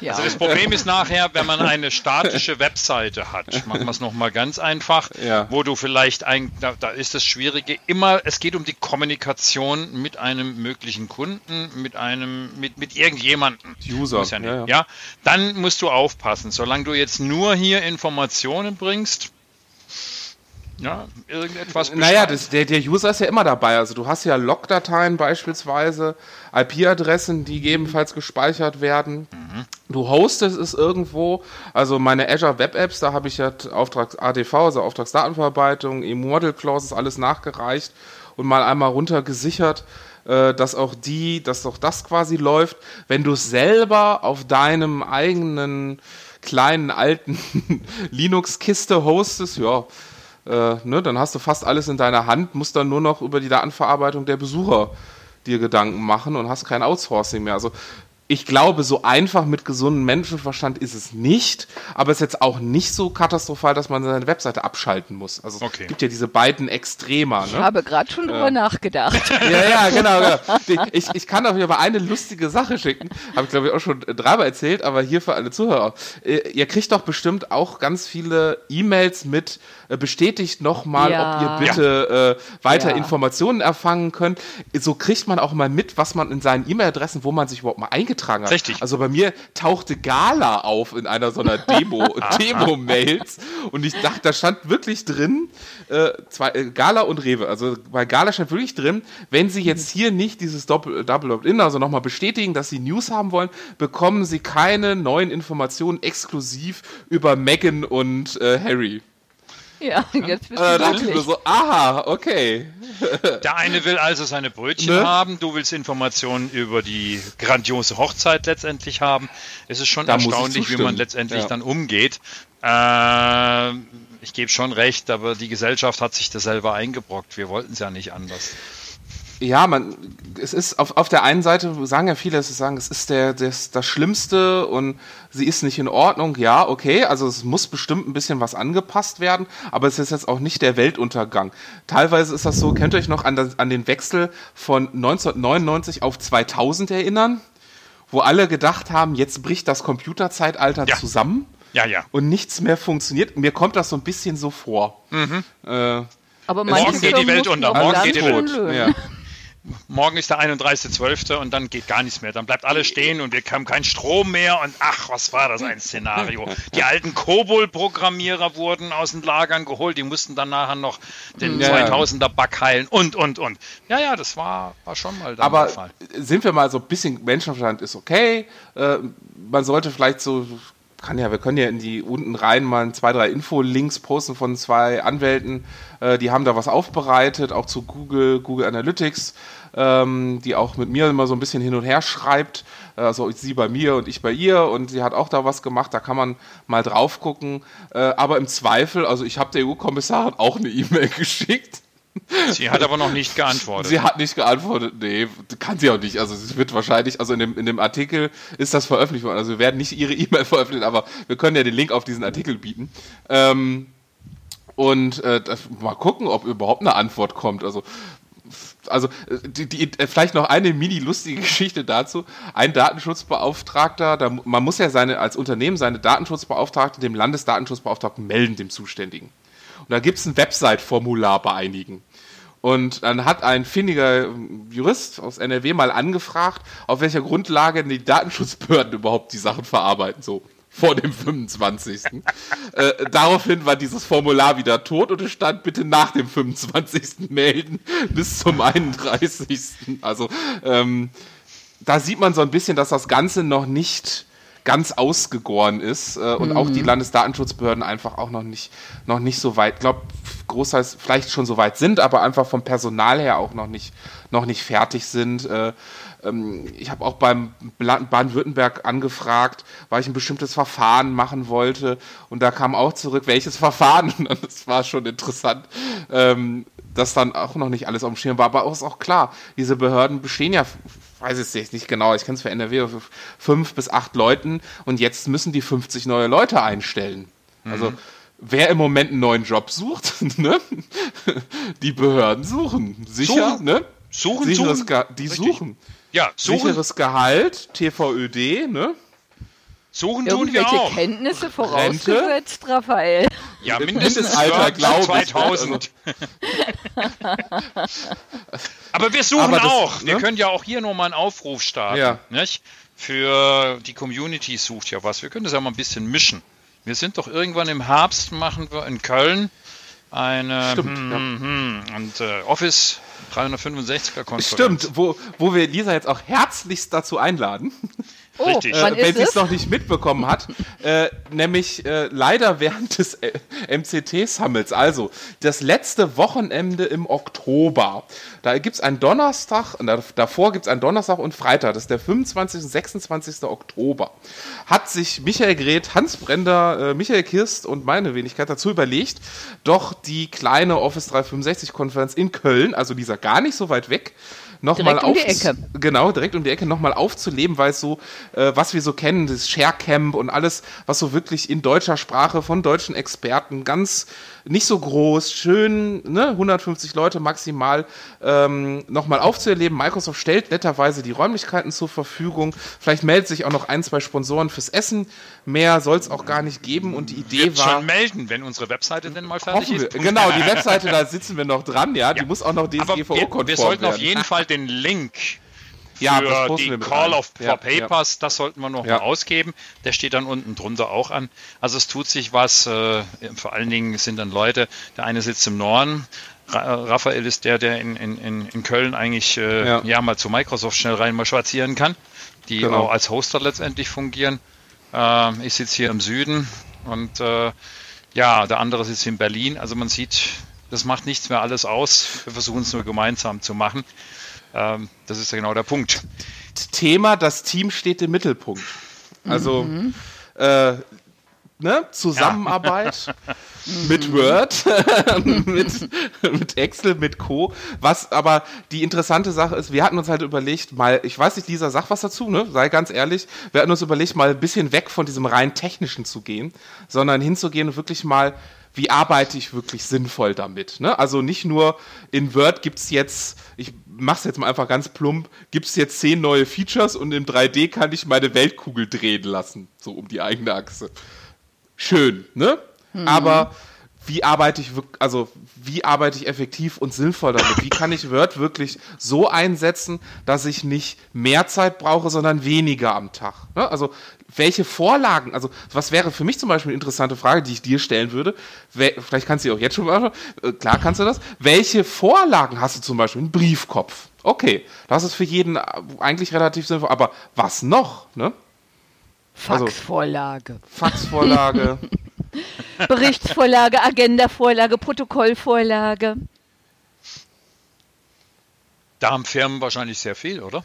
Ja. Also das Problem ist nachher, wenn man eine statische Webseite hat, machen wir es nochmal ganz einfach, Ja. wo du vielleicht ein, da, da ist das Schwierige immer, es geht um die Kommunikation mit einem möglichen Kunden, mit einem, mit, mit irgendjemandem. User, ja, nicht, ja, ja, ja. dann musst du aufpassen. Solange du jetzt nur hier Informationen bringst, ja, irgendetwas Naja, das, der, der User ist ja immer dabei. Also du hast ja Logdateien beispielsweise, IP-Adressen, die gegebenenfalls gespeichert werden. Du hostest es irgendwo. Also meine Azure Web Apps, da habe ich ja Auftrags ADV, also Auftragsdatenverarbeitung, E-Model Clauses, alles nachgereicht und mal einmal runtergesichert, äh, dass auch die, dass auch das quasi läuft. Wenn du es selber auf deinem eigenen kleinen alten Linux-Kiste hostest, ja, äh, ne, dann hast du fast alles in deiner Hand, musst dann nur noch über die Datenverarbeitung der Besucher dir Gedanken machen und hast kein Outsourcing mehr. Also ich glaube, so einfach mit gesundem Menschenverstand ist es nicht, aber es ist jetzt auch nicht so katastrophal, dass man seine Webseite abschalten muss. Also Okay. es gibt ja diese beiden Extremer. Ich Ne? habe gerade schon drüber nachgedacht. Ja, ja, genau. genau. Ich, ich kann euch aber eine lustige Sache schicken. Habe ich, glaube ich, auch schon dreimal erzählt, aber hier für alle Zuhörer. Äh, Ihr kriegt doch bestimmt auch ganz viele E-Mails mit äh, bestätigt nochmal, Ja. ob ihr bitte äh, weiter Ja. Informationen erfangen könnt. So kriegt man auch mal mit, was man in seinen E-Mail-Adressen, wo man sich überhaupt mal eingetragen hat. Richtig. Also bei mir tauchte Gala auf in einer so einer Demo, Demo-Mails und ich dachte, da stand wirklich drin, äh, zwei, äh, Gala und Rewe. Also bei Gala stand wirklich drin, wenn Sie jetzt hier nicht dieses Doppel, Double Opt-in, also nochmal bestätigen, dass Sie News haben wollen, bekommen Sie keine neuen Informationen exklusiv über Meghan und äh, Harry. Ja, jetzt bist Äh, da du dachte ich mir so, aha, okay. Der eine will also seine Brötchen Ne? haben, du willst Informationen über die grandiose Hochzeit letztendlich haben. Es ist schon Da erstaunlich, wie man letztendlich Ja. dann umgeht. Äh, ich gebe schon recht, aber die Gesellschaft hat sich das selber eingebrockt. Wir wollten es ja nicht anders. Ja, man, es ist auf, auf der einen Seite sagen ja viele, dass sie sagen, es ist der, das, das Schlimmste und sie ist nicht in Ordnung. Ja, okay, also es muss bestimmt ein bisschen was angepasst werden, aber es ist jetzt auch nicht der Weltuntergang. Teilweise ist das so, könnt ihr euch noch an, das, an den Wechsel von 1999 auf 2000 erinnern, wo alle gedacht haben, jetzt bricht das Computerzeitalter Ja. zusammen Ja, ja. und nichts mehr funktioniert. Mir kommt das so ein bisschen so vor. Äh, Aber Morgen geht die Welt unter. Morgen geht die Welt. ja. Morgen ist der 31.12. und dann geht gar nichts mehr. Dann bleibt alles stehen und wir haben keinen Strom mehr und ach, was war das ein Szenario. Die alten Kobol-Programmierer wurden aus den Lagern geholt, die mussten dann nachher noch den Ja, ja. 2000er Bug heilen und, und, und. Ja, ja, das war, war schon mal Aber der Fall. sind wir mal so ein bisschen Menschenverstand ist okay. Äh, man sollte vielleicht so, kann ja, wir können ja in die unten rein mal zwei, drei Info-Links posten von zwei Anwälten, äh, die haben da was aufbereitet, auch zu Google, Google Analytics, ähm, die auch mit mir immer so ein bisschen hin und her schreibt. Also sie bei mir und ich bei ihr und sie hat auch da was gemacht, da kann man mal drauf gucken. Äh, aber im Zweifel, also ich habe der EU-Kommissarin auch eine E-Mail geschickt. Sie hat aber noch nicht geantwortet. Sie hat nicht geantwortet. Nee, kann sie auch nicht. Also es wird wahrscheinlich, also in dem, in dem Artikel ist das veröffentlicht worden. Also wir werden nicht ihre E-Mail veröffentlichen, aber wir können ja den Link auf diesen Artikel bieten. Ähm, und äh, das, mal gucken, ob überhaupt eine Antwort kommt. Also also die, die, äh, vielleicht noch eine mini lustige Geschichte dazu. Ein Datenschutzbeauftragter, da, man muss ja seine als Unternehmen seine Datenschutzbeauftragte dem Landesdatenschutzbeauftragten melden, dem Zuständigen. Und da gibt es ein Website-Formular bei einigen. Und dann hat ein findiger ähm, Jurist aus NRW mal angefragt, auf welcher Grundlage die Datenschutzbehörden überhaupt die Sachen verarbeiten, so vor dem 25. äh, daraufhin war dieses Formular wieder tot und es stand bitte nach dem 25. melden bis zum 31. Also ähm, da sieht man so ein bisschen, dass das Ganze noch nicht ganz ausgegoren ist äh, und auch die Landesdatenschutzbehörden einfach auch noch nicht, noch nicht so weit, glaube großteils vielleicht schon so weit sind, aber einfach vom Personal her auch noch nicht, noch nicht fertig sind. Äh, ähm, ich habe auch beim Baden-Württemberg angefragt, weil ich ein bestimmtes Verfahren machen wollte und da kam auch zurück, welches Verfahren und das war schon interessant. Ähm, dass dann auch noch nicht alles auf dem Schirm war, aber auch ist auch klar, diese Behörden bestehen ja, weiß ich jetzt nicht genau, ich kenne es für NRW, fünf bis acht Leuten und jetzt müssen die 50 neue Leute einstellen. Also wer im Moment einen neuen Job sucht, ne? die Behörden suchen. Sicher, Suchen. ne? Suchen, Sicheres suchen. Die Richtig. suchen. Ja, suchen, Sicheres Gehalt, TVÖD, ne? suchen tun wir auch. Kenntnisse vorausgesetzt, Raphael. Ja, mindestens Mindestalter, Word glaub ich, 2000. Aber wir suchen Aber das, auch. Wir ne? können ja auch hier nur mal einen Aufruf starten. Ja. Nicht? Für die Community sucht ja was. Wir können das ja mal ein bisschen mischen. Wir sind doch irgendwann im Herbst, machen wir in Köln eine Stimmt, hm, ja. hm, und äh, Office 365er Konferenz. Stimmt, wo, wo wir Lisa jetzt auch herzlichst dazu einladen. Oh, Richtig. äh, wenn sie es noch nicht mitbekommen hat, äh, nämlich äh, leider während des äh, MCT-Summits, also das letzte Wochenende im Oktober. Da gibt es einen Donnerstag, davor gibt es einen Donnerstag und Freitag, das ist der 25. und 26. Oktober. Hat sich Michael Greth, Hans Brender, äh, Michael Kirst und meine Wenigkeit dazu überlegt, doch die kleine Office 365-Konferenz in Köln, also dieser gar nicht so weit weg, nochmal um auf genau direkt um die Ecke nochmal aufzuleben, weil es so äh, was wir so kennen, das Sharecamp und alles, was so wirklich in deutscher Sprache von deutschen Experten ganz nicht so groß, schön, ne, 150 Leute maximal ähm, nochmal aufzuerleben. Microsoft stellt netterweise die Räumlichkeiten zur Verfügung. Vielleicht meldet sich auch noch ein, zwei Sponsoren fürs Essen. Mehr soll es auch gar nicht geben. Und die Idee Wird war. schon melden, wenn unsere Webseite denn mal fertig ist. Genau, die Webseite, da sitzen wir noch dran, ja. Die ja. muss auch noch DSGVO-konform werden. Wir sollten auf jeden Fall den Link ja, für die Call of for ja, Papers, ja. das sollten wir noch ja. mal ausgeben. Der steht dann unten drunter auch an. Also es tut sich was. Äh, vor allen Dingen sind dann Leute, der eine sitzt im Norden, Raphael ist der, der in, in, in Köln eigentlich äh, ja. ja. mal zu Microsoft schnell rein mal spazieren kann, die genau. auch als Hoster letztendlich fungieren. Äh, ich sitze hier im Süden und äh, ja, der andere sitzt in Berlin. Also man sieht, das macht nichts mehr alles aus. Wir versuchen es nur gemeinsam zu machen. Ähm, das ist ja genau der Punkt. Thema, das Team steht im Mittelpunkt. Also mhm. äh, ne? Zusammenarbeit ja. mit Word, mit, mit Excel, mit Co. Was aber die interessante Sache ist, wir hatten uns halt überlegt, mal, ich weiß nicht, Lisa, sag was dazu, ne? Sei ganz ehrlich, wir hatten uns überlegt, mal ein bisschen weg von diesem rein technischen zu gehen, sondern hinzugehen und wirklich mal wie arbeite ich wirklich sinnvoll damit. Ne? Also nicht nur in Word gibt es jetzt, ich mache es jetzt mal einfach ganz plump, gibt es jetzt zehn neue Features und im 3D kann ich meine Weltkugel drehen lassen, so um die eigene Achse. Schön, ne? Mhm. Aber wie arbeite ich also wie arbeite ich effektiv und sinnvoll damit? Wie kann ich Word wirklich so einsetzen, dass ich nicht mehr Zeit brauche, sondern weniger am Tag? Ne? Also welche Vorlagen, also was wäre für mich zum Beispiel eine interessante Frage, die ich dir stellen würde, vielleicht kannst du auch jetzt schon beantworten, äh, klar kannst du das, welche Vorlagen hast du zum Beispiel? Ein Briefkopf. Okay, das ist für jeden eigentlich relativ sinnvoll, aber was noch? Ne? Faxvorlage. Also, Faxvorlage. Berichtsvorlage, Agendavorlage, Protokollvorlage. Da haben Firmen wahrscheinlich sehr viel, oder?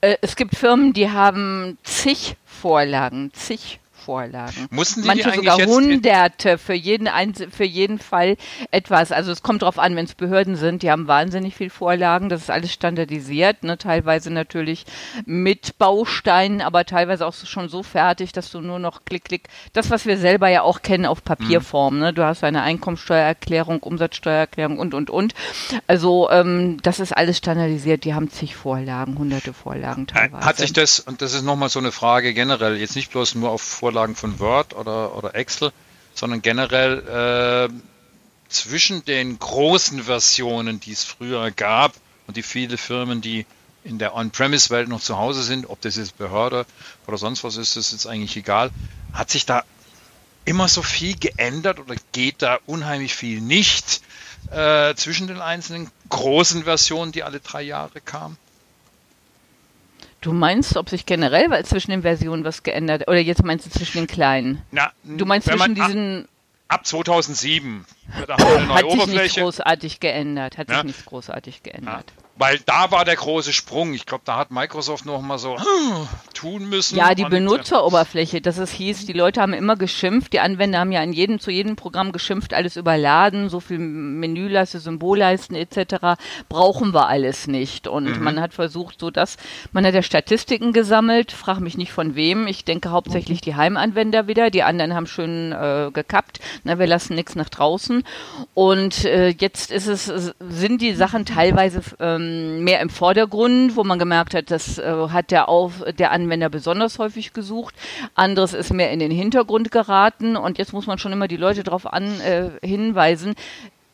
Äh, es gibt Firmen, die haben zig Vorlagen, zig Vorlagen. Mussten die Manche die sogar Hunderte für jeden, für jeden Fall etwas. Also es kommt darauf an, wenn es Behörden sind, die haben wahnsinnig viel Vorlagen. Das ist alles standardisiert, ne? teilweise natürlich mit Bausteinen, aber teilweise auch schon so fertig, dass du nur noch klick, klick. Das, was wir selber ja auch kennen auf Papierform. Mhm. Ne? Du hast eine Einkommensteuererklärung, Umsatzsteuererklärung und, und, und. Also ähm, das ist alles standardisiert. Die haben zig Vorlagen, hunderte Vorlagen teilweise. Hat sich das, und das ist nochmal so eine Frage generell, jetzt nicht bloß nur auf Vorlagen, Vorlagen von Word oder, oder Excel, sondern generell äh, zwischen den großen Versionen, die es früher gab und die viele Firmen, die in der On-Premise-Welt noch zu Hause sind, ob das jetzt Behörde oder sonst was ist, ist jetzt eigentlich egal. Hat sich da immer so viel geändert oder geht da unheimlich viel nicht äh, zwischen den einzelnen großen Versionen, die alle drei Jahre kamen? Du meinst, ob sich generell zwischen den Versionen was geändert hat? Oder jetzt meinst du zwischen den kleinen? Na, du meinst zwischen diesen. Ab 2007 eine neue hat Oberfläche. sich nicht großartig geändert. Hat ja. sich nicht großartig geändert. Ja. Weil da war der große Sprung. Ich glaube, da hat Microsoft noch mal so tun müssen. Ja, die Benutzeroberfläche, dass es hieß, die Leute haben immer geschimpft, die Anwender haben ja an jedem, zu jedem Programm geschimpft, alles überladen, so viel Menüleiste, Symbolleisten etc. brauchen wir alles nicht. Und mhm. man hat versucht, so dass, man hat ja Statistiken gesammelt, frag mich nicht von wem. Ich denke hauptsächlich die Heimanwender wieder, die anderen haben schön äh, gekappt. Na, wir lassen nichts nach draußen. Und äh, jetzt ist es, sind die Sachen teilweise ähm, mehr im Vordergrund, wo man gemerkt hat, das äh, hat der, Auf, der Anwender besonders häufig gesucht. Anderes ist mehr in den Hintergrund geraten und jetzt muss man schon immer die Leute darauf äh, hinweisen,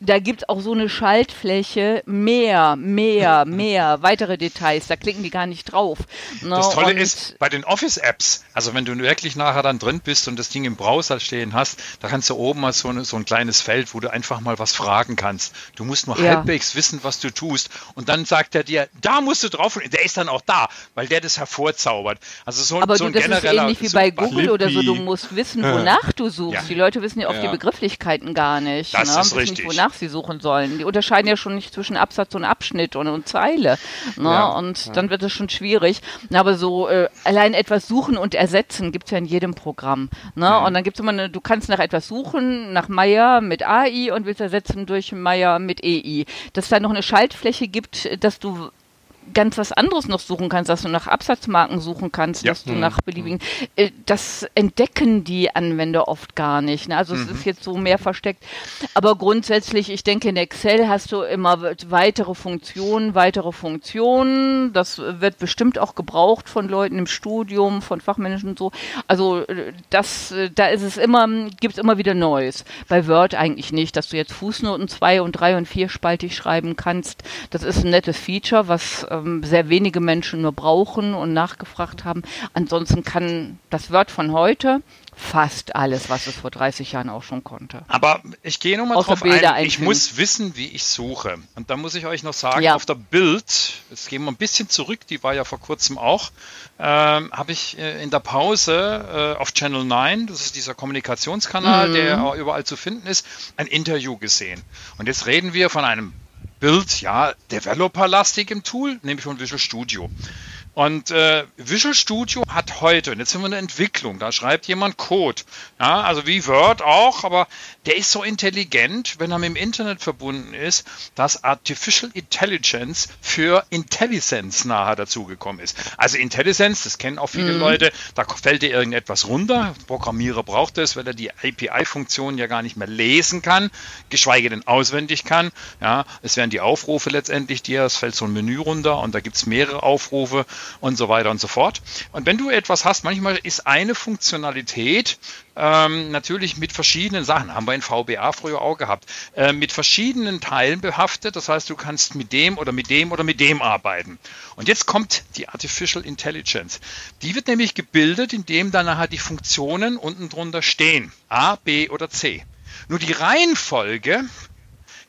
da gibt es auch so eine Schaltfläche, mehr, mehr, mehr, weitere Details, da klicken die gar nicht drauf. Ne? Das Tolle und ist, bei den Office-Apps, also wenn du wirklich nachher dann drin bist und das Ding im Browser stehen hast, da kannst du oben mal so, eine, so ein kleines Feld, wo du einfach mal was fragen kannst. Du musst nur ja. halbwegs wissen, was du tust. Und dann sagt er dir, da musst du drauf, und der ist dann auch da, weil der das hervorzaubert. Also so, Aber so du, das ist ähnlich wie bei Google oder so, du musst wissen, wonach du suchst. Ja. Die Leute wissen ja oft ja. die Begrifflichkeiten gar nicht. Das ne? ist richtig. Nicht, wonach sie suchen sollen. Die unterscheiden ja schon nicht zwischen Absatz und Abschnitt und, und Zeile. Ne? Ja, und ja. dann wird es schon schwierig. Aber so äh, allein etwas suchen und ersetzen gibt es ja in jedem Programm. Ne? Mhm. Und dann gibt es immer eine, du kannst nach etwas suchen, nach Meier mit AI und willst ersetzen durch Meier mit EI. Dass es da noch eine Schaltfläche gibt, dass du ganz was anderes noch suchen kannst, dass du nach Absatzmarken suchen kannst, ja. dass du nach beliebigen. Äh, das entdecken die Anwender oft gar nicht. Ne? Also mhm. es ist jetzt so mehr versteckt. Aber grundsätzlich, ich denke, in Excel hast du immer weitere Funktionen, weitere Funktionen. Das wird bestimmt auch gebraucht von Leuten im Studium, von Fachmenschen und so. Also äh, das, äh, da ist es immer, gibt es immer wieder Neues. Bei Word eigentlich nicht, dass du jetzt Fußnoten zwei und drei und vier spaltig schreiben kannst. Das ist ein nettes Feature, was ähm, sehr wenige Menschen nur brauchen und nachgefragt haben. Ansonsten kann das Word von heute fast alles, was es vor 30 Jahren auch schon konnte. Aber ich gehe nochmal drauf Bilder ein. Ich muss wissen, wie ich suche. Und da muss ich euch noch sagen, ja. auf der Bild, jetzt gehen wir ein bisschen zurück, die war ja vor kurzem auch, ähm, habe ich äh, in der Pause äh, auf Channel 9, das ist dieser Kommunikationskanal, mhm. der überall zu finden ist, ein Interview gesehen. Und jetzt reden wir von einem Bild, ja, Developer-lastig im Tool, nämlich von Visual Studio. Und äh, Visual Studio hat heute, und jetzt sind wir in der Entwicklung, da schreibt jemand Code, ja, also wie Word auch, aber der ist so intelligent, wenn er mit dem Internet verbunden ist, dass Artificial Intelligence für Intelligence nachher dazugekommen ist. Also Intelligence, das kennen auch viele mhm. Leute, da fällt dir irgendetwas runter, Programmierer braucht es, weil er die API-Funktion ja gar nicht mehr lesen kann, geschweige denn auswendig kann. Ja, es werden die Aufrufe letztendlich dir, es fällt so ein Menü runter und da gibt es mehrere Aufrufe und so weiter und so fort. Und wenn du etwas hast, manchmal ist eine Funktionalität ähm, natürlich mit verschiedenen Sachen, haben wir in VBA früher auch gehabt, äh, mit verschiedenen Teilen behaftet. Das heißt, du kannst mit dem oder mit dem oder mit dem arbeiten. Und jetzt kommt die Artificial Intelligence. Die wird nämlich gebildet, indem dann nachher die Funktionen unten drunter stehen. A, B oder C. Nur die Reihenfolge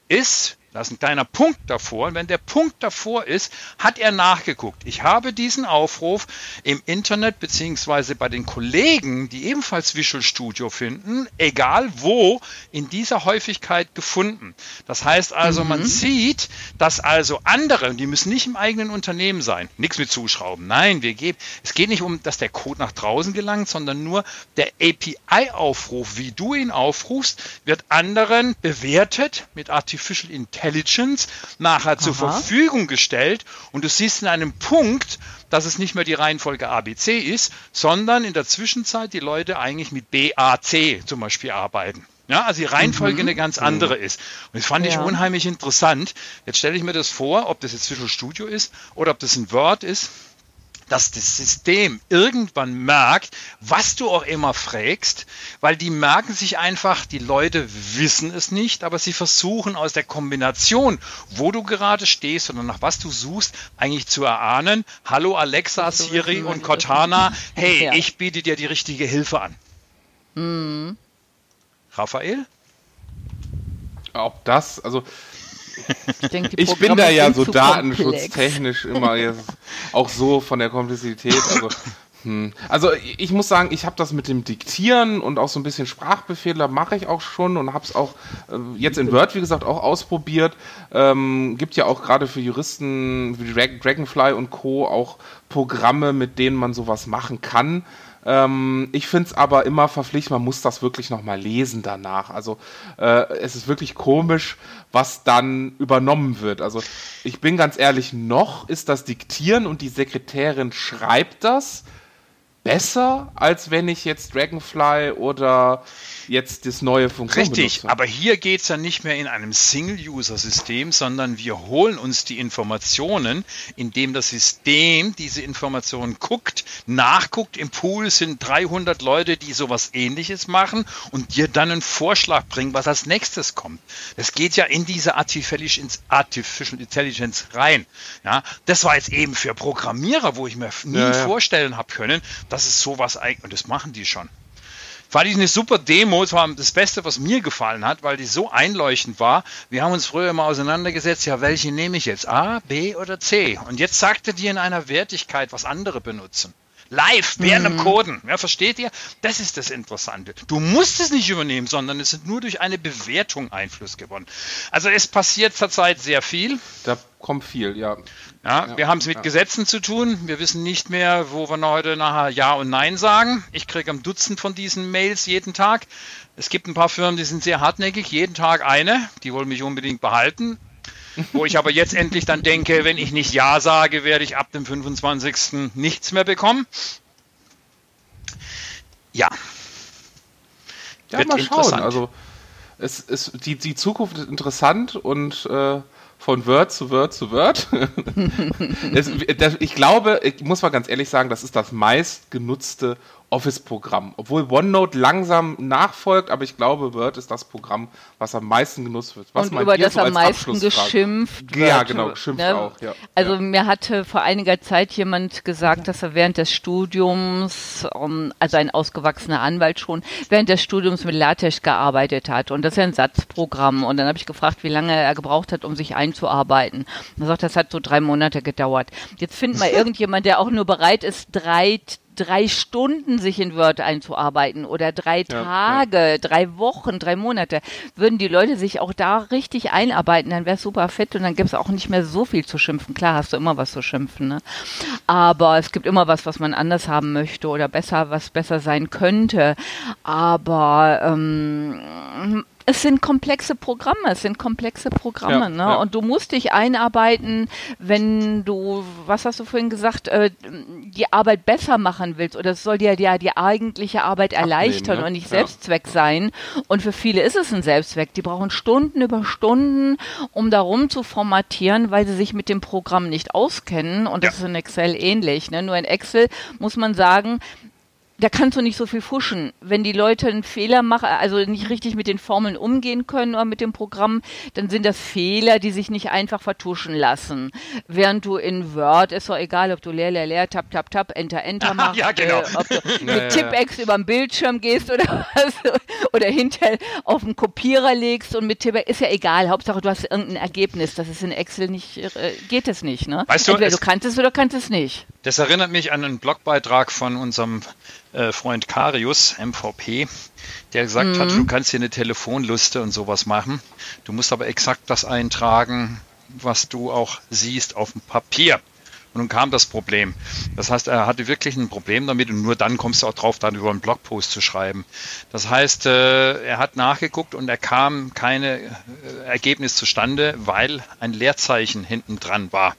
ist da ist ein kleiner Punkt davor. Und wenn der Punkt davor ist, hat er nachgeguckt. Ich habe diesen Aufruf im Internet beziehungsweise bei den Kollegen, die ebenfalls Visual Studio finden, egal wo, in dieser Häufigkeit gefunden. Das heißt also, mhm. man sieht, dass also andere, die müssen nicht im eigenen Unternehmen sein, nichts mit zuschrauben. Nein, wir geben, es geht nicht um, dass der Code nach draußen gelangt, sondern nur der API-Aufruf, wie du ihn aufrufst, wird anderen bewertet mit Artificial Intelligence Intelligence nachher Aha. zur Verfügung gestellt und du siehst in einem Punkt, dass es nicht mehr die Reihenfolge ABC ist, sondern in der Zwischenzeit die Leute eigentlich mit BAC zum Beispiel arbeiten. Ja, also die Reihenfolge mhm. eine ganz andere ist. Und das fand ja. ich unheimlich interessant. Jetzt stelle ich mir das vor, ob das jetzt Visual Studio ist oder ob das ein Word ist dass das System irgendwann merkt, was du auch immer fragst, weil die merken sich einfach, die Leute wissen es nicht, aber sie versuchen aus der Kombination, wo du gerade stehst oder nach was du suchst, eigentlich zu erahnen, hallo Alexa, Siri und Cortana, hey, ja. ich biete dir die richtige Hilfe an. Mhm. Raphael? Ob das, also ich, denke, ich bin da ja so datenschutztechnisch immer jetzt auch so von der Komplexität. Also, hm. also ich muss sagen, ich habe das mit dem Diktieren und auch so ein bisschen Sprachbefehle mache ich auch schon und habe es auch äh, jetzt in Word, wie gesagt, auch ausprobiert. Ähm, gibt ja auch gerade für Juristen wie Dragonfly und Co. auch Programme, mit denen man sowas machen kann. Ähm, ich finde es aber immer verpflichtend, man muss das wirklich nochmal lesen danach. Also äh, es ist wirklich komisch, was dann übernommen wird. Also ich bin ganz ehrlich, noch ist das Diktieren und die Sekretärin schreibt das besser, als wenn ich jetzt Dragonfly oder jetzt das neue Funktion Richtig, benutze. aber hier geht es ja nicht mehr in einem Single-User-System, sondern wir holen uns die Informationen, indem das System diese Informationen guckt, nachguckt. Im Pool sind 300 Leute, die sowas ähnliches machen und dir dann einen Vorschlag bringen, was als nächstes kommt. Das geht ja in diese Artificial Intelligence rein. Ja, das war jetzt eben für Programmierer, wo ich mir nie ja, ja. vorstellen habe können, das ist sowas eigentlich, und das machen die schon. Fand ich eine super Demo, es war das Beste, was mir gefallen hat, weil die so einleuchtend war. Wir haben uns früher mal auseinandergesetzt, ja, welche nehme ich jetzt? A, B oder C? Und jetzt sagte die in einer Wertigkeit, was andere benutzen. Live, während mhm. dem Coden. Ja, versteht ihr? Das ist das Interessante. Du musst es nicht übernehmen, sondern es ist nur durch eine Bewertung Einfluss gewonnen. Also es passiert zurzeit sehr viel. Da kommt viel, ja. Ja, ja wir haben es mit ja. Gesetzen zu tun. Wir wissen nicht mehr, wo wir heute nachher Ja und Nein sagen. Ich kriege ein Dutzend von diesen Mails jeden Tag. Es gibt ein paar Firmen, die sind sehr hartnäckig, jeden Tag eine. Die wollen mich unbedingt behalten. Wo ich aber jetzt endlich dann denke, wenn ich nicht Ja sage, werde ich ab dem 25. nichts mehr bekommen. Ja. Ja, Wird mal schauen. Also es ist die, die Zukunft ist interessant und äh, von Word zu Word zu Word. das, das, ich glaube, ich muss mal ganz ehrlich sagen, das ist das meistgenutzte Office-Programm. Obwohl OneNote langsam nachfolgt, aber ich glaube, Word ist das Programm, was am meisten genutzt wird. Was und über das so am meisten geschimpft wird. Ja, genau, geschimpft ne? auch. Ja. Also ja. mir hatte vor einiger Zeit jemand gesagt, dass er während des Studiums, um, also ein ausgewachsener Anwalt schon, während des Studiums mit LaTeX gearbeitet hat. Und das ist ja ein Satzprogramm. Und dann habe ich gefragt, wie lange er gebraucht hat, um sich einzuarbeiten. Und er sagt, das hat so drei Monate gedauert. Jetzt findet mal irgendjemand, der auch nur bereit ist, drei drei Stunden sich in Word einzuarbeiten oder drei Tage, ja, ja. drei Wochen, drei Monate, würden die Leute sich auch da richtig einarbeiten, dann wäre es super fett und dann gäbe es auch nicht mehr so viel zu schimpfen. Klar hast du immer was zu schimpfen, ne? aber es gibt immer was, was man anders haben möchte oder besser, was besser sein könnte. Aber ähm, es sind komplexe Programme, es sind komplexe Programme, ja, ne? Ja. Und du musst dich einarbeiten, wenn du, was hast du vorhin gesagt, äh, die Arbeit besser machen willst oder es soll dir ja die eigentliche Arbeit erleichtern ne? und nicht ja. Selbstzweck sein. Und für viele ist es ein Selbstzweck. Die brauchen Stunden über Stunden, um darum zu formatieren, weil sie sich mit dem Programm nicht auskennen. Und das ist in Excel ähnlich. Ne? Nur in Excel muss man sagen, da kannst du nicht so viel fuschen. Wenn die Leute einen Fehler machen, also nicht richtig mit den Formeln umgehen können oder mit dem Programm, dann sind das Fehler, die sich nicht einfach vertuschen lassen. Während du in Word, ist doch egal, ob du leer, leer, leer, tap, tap, tap, enter, enter machst, ja, genau. äh, ob du mit Tippex über den Bildschirm gehst oder was, oder hinter auf den Kopierer legst und mit Tippex, ist ja egal, Hauptsache du hast irgendein Ergebnis. Das ist in Excel nicht, äh, geht es nicht, ne? Weißt du, Entweder du kannst es oder kannst es nicht. Das erinnert mich an einen Blogbeitrag von unserem äh, Freund Karius, MVP, der gesagt mhm. hat, du kannst hier eine Telefonliste und sowas machen. Du musst aber exakt das eintragen, was du auch siehst auf dem Papier. Und nun kam das Problem. Das heißt, er hatte wirklich ein Problem damit und nur dann kommst du auch drauf, dann über einen Blogpost zu schreiben. Das heißt, äh, er hat nachgeguckt und er kam keine äh, Ergebnis zustande, weil ein Leerzeichen hinten dran war.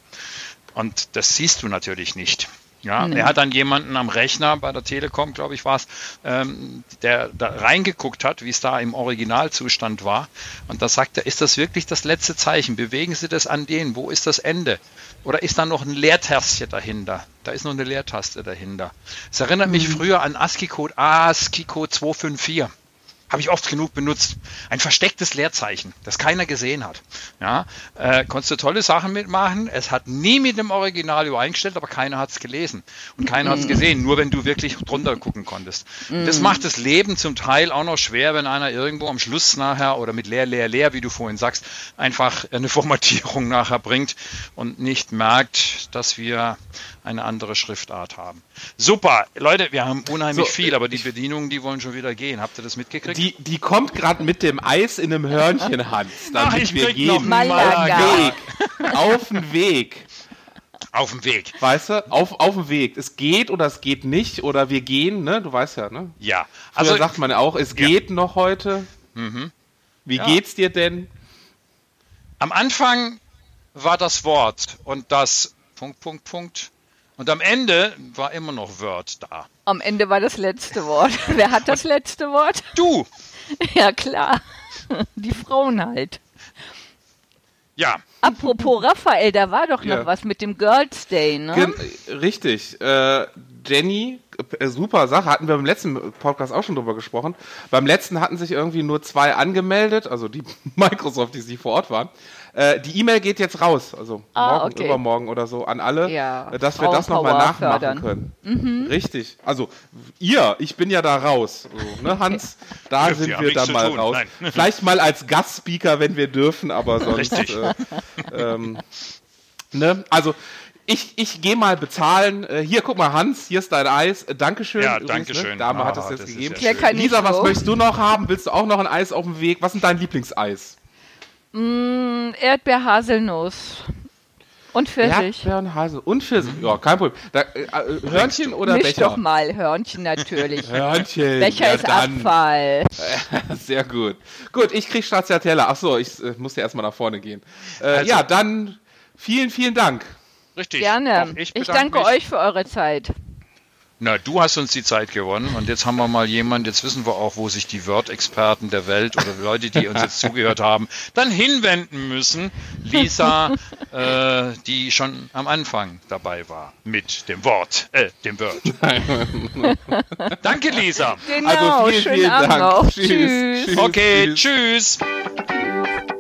Und das siehst du natürlich nicht. Ja, mhm. er hat dann jemanden am Rechner bei der Telekom, glaube ich, war es, ähm, der da reingeguckt hat, wie es da im Originalzustand war. Und da sagt er, ist das wirklich das letzte Zeichen? Bewegen Sie das an den? Wo ist das Ende? Oder ist da noch ein Leertaste dahinter? Da ist noch eine Leertaste dahinter. Es erinnert mhm. mich früher an ASCII-Code ASCII-Code 254 habe ich oft genug benutzt. Ein verstecktes Leerzeichen, das keiner gesehen hat. Ja, äh, konntest du tolle Sachen mitmachen. Es hat nie mit dem Original übereingestellt, aber keiner hat es gelesen und keiner mm. hat es gesehen, nur wenn du wirklich drunter gucken konntest. Mm. Das macht das Leben zum Teil auch noch schwer, wenn einer irgendwo am Schluss nachher oder mit leer, leer, leer, wie du vorhin sagst, einfach eine Formatierung nachher bringt und nicht merkt, dass wir eine andere Schriftart haben. Super, Leute, wir haben unheimlich so, viel, aber die Bedienungen, die wollen schon wieder gehen. Habt ihr das mitgekriegt? Die, die kommt gerade mit dem Eis in einem Hörnchen, Hans. Damit Ach, ich wir gehen. Noch Malaga. Weg. Auf den Weg. Auf dem Weg. Weißt du, auf, auf dem Weg. Es geht oder es geht nicht oder wir gehen, ne? Du weißt ja, ne? Ja. Also Früher sagt man ja auch, es ja. geht noch heute. Mhm. Wie ja. geht's dir denn? Am Anfang war das Wort und das Punkt, Punkt, Punkt und am Ende war immer noch Word da. Am Ende war das letzte Wort. Wer hat das letzte Wort? Du! Ja, klar. Die Frauen halt. Ja. Apropos Raphael, da war doch noch ja. was mit dem Girls Day, ne? Gen richtig. Äh, Jenny, äh, super Sache, hatten wir beim letzten Podcast auch schon drüber gesprochen. Beim letzten hatten sich irgendwie nur zwei angemeldet, also die Microsoft, die sie vor Ort waren. Äh, die E-Mail geht jetzt raus, also ah, morgen, okay. übermorgen oder so, an alle, ja, äh, dass wir das nochmal nachmachen fördern. können. Mhm. Richtig. Also ihr, ich bin ja da raus. So, ne, Hans, da ja, sind wir dann mal tun. raus. Nein. Vielleicht mal als Gastspeaker, wenn wir dürfen, aber sonst. Äh, ähm, ne? Also ich, ich gehe mal bezahlen. Äh, hier, guck mal, Hans, hier ist dein Eis. Äh, Dankeschön. Ja, danke schön. Ne? Dame oh, hat es jetzt gegeben. Ja Lisa, was möchtest du noch haben? Willst du auch noch ein Eis auf dem Weg? Was ist dein Lieblingseis? Mm, Erdbeer-Haselnuss. Und Pfirsich. Erdbeeren, Hase und Pfirsich. Ja, kein Problem. Da, äh, äh, Hörnchen oder Misch Becher? doch mal, Hörnchen natürlich. Hörnchen. Becher ja, ist dann. Abfall. Sehr gut. Gut, ich krieg Stracciatella. Ach so, ich äh, muss ja erstmal nach vorne gehen. Äh, Also- ja, dann vielen, vielen Dank. Richtig. Gerne. Ich, bedanke danke mich. euch für eure Zeit. Na, du hast uns die Zeit gewonnen und jetzt haben wir mal jemanden, jetzt wissen wir auch, wo sich die Word-Experten der Welt oder Leute, die uns jetzt zugehört haben, dann hinwenden müssen. Lisa, äh, die schon am Anfang dabei war mit dem Wort, äh, dem Word. Danke, Lisa. Genau, Also vielen, schönen vielen Abend Dank. noch. Tschüss. Tschüss. Tschüss. Okay, Tschüss. tschüss.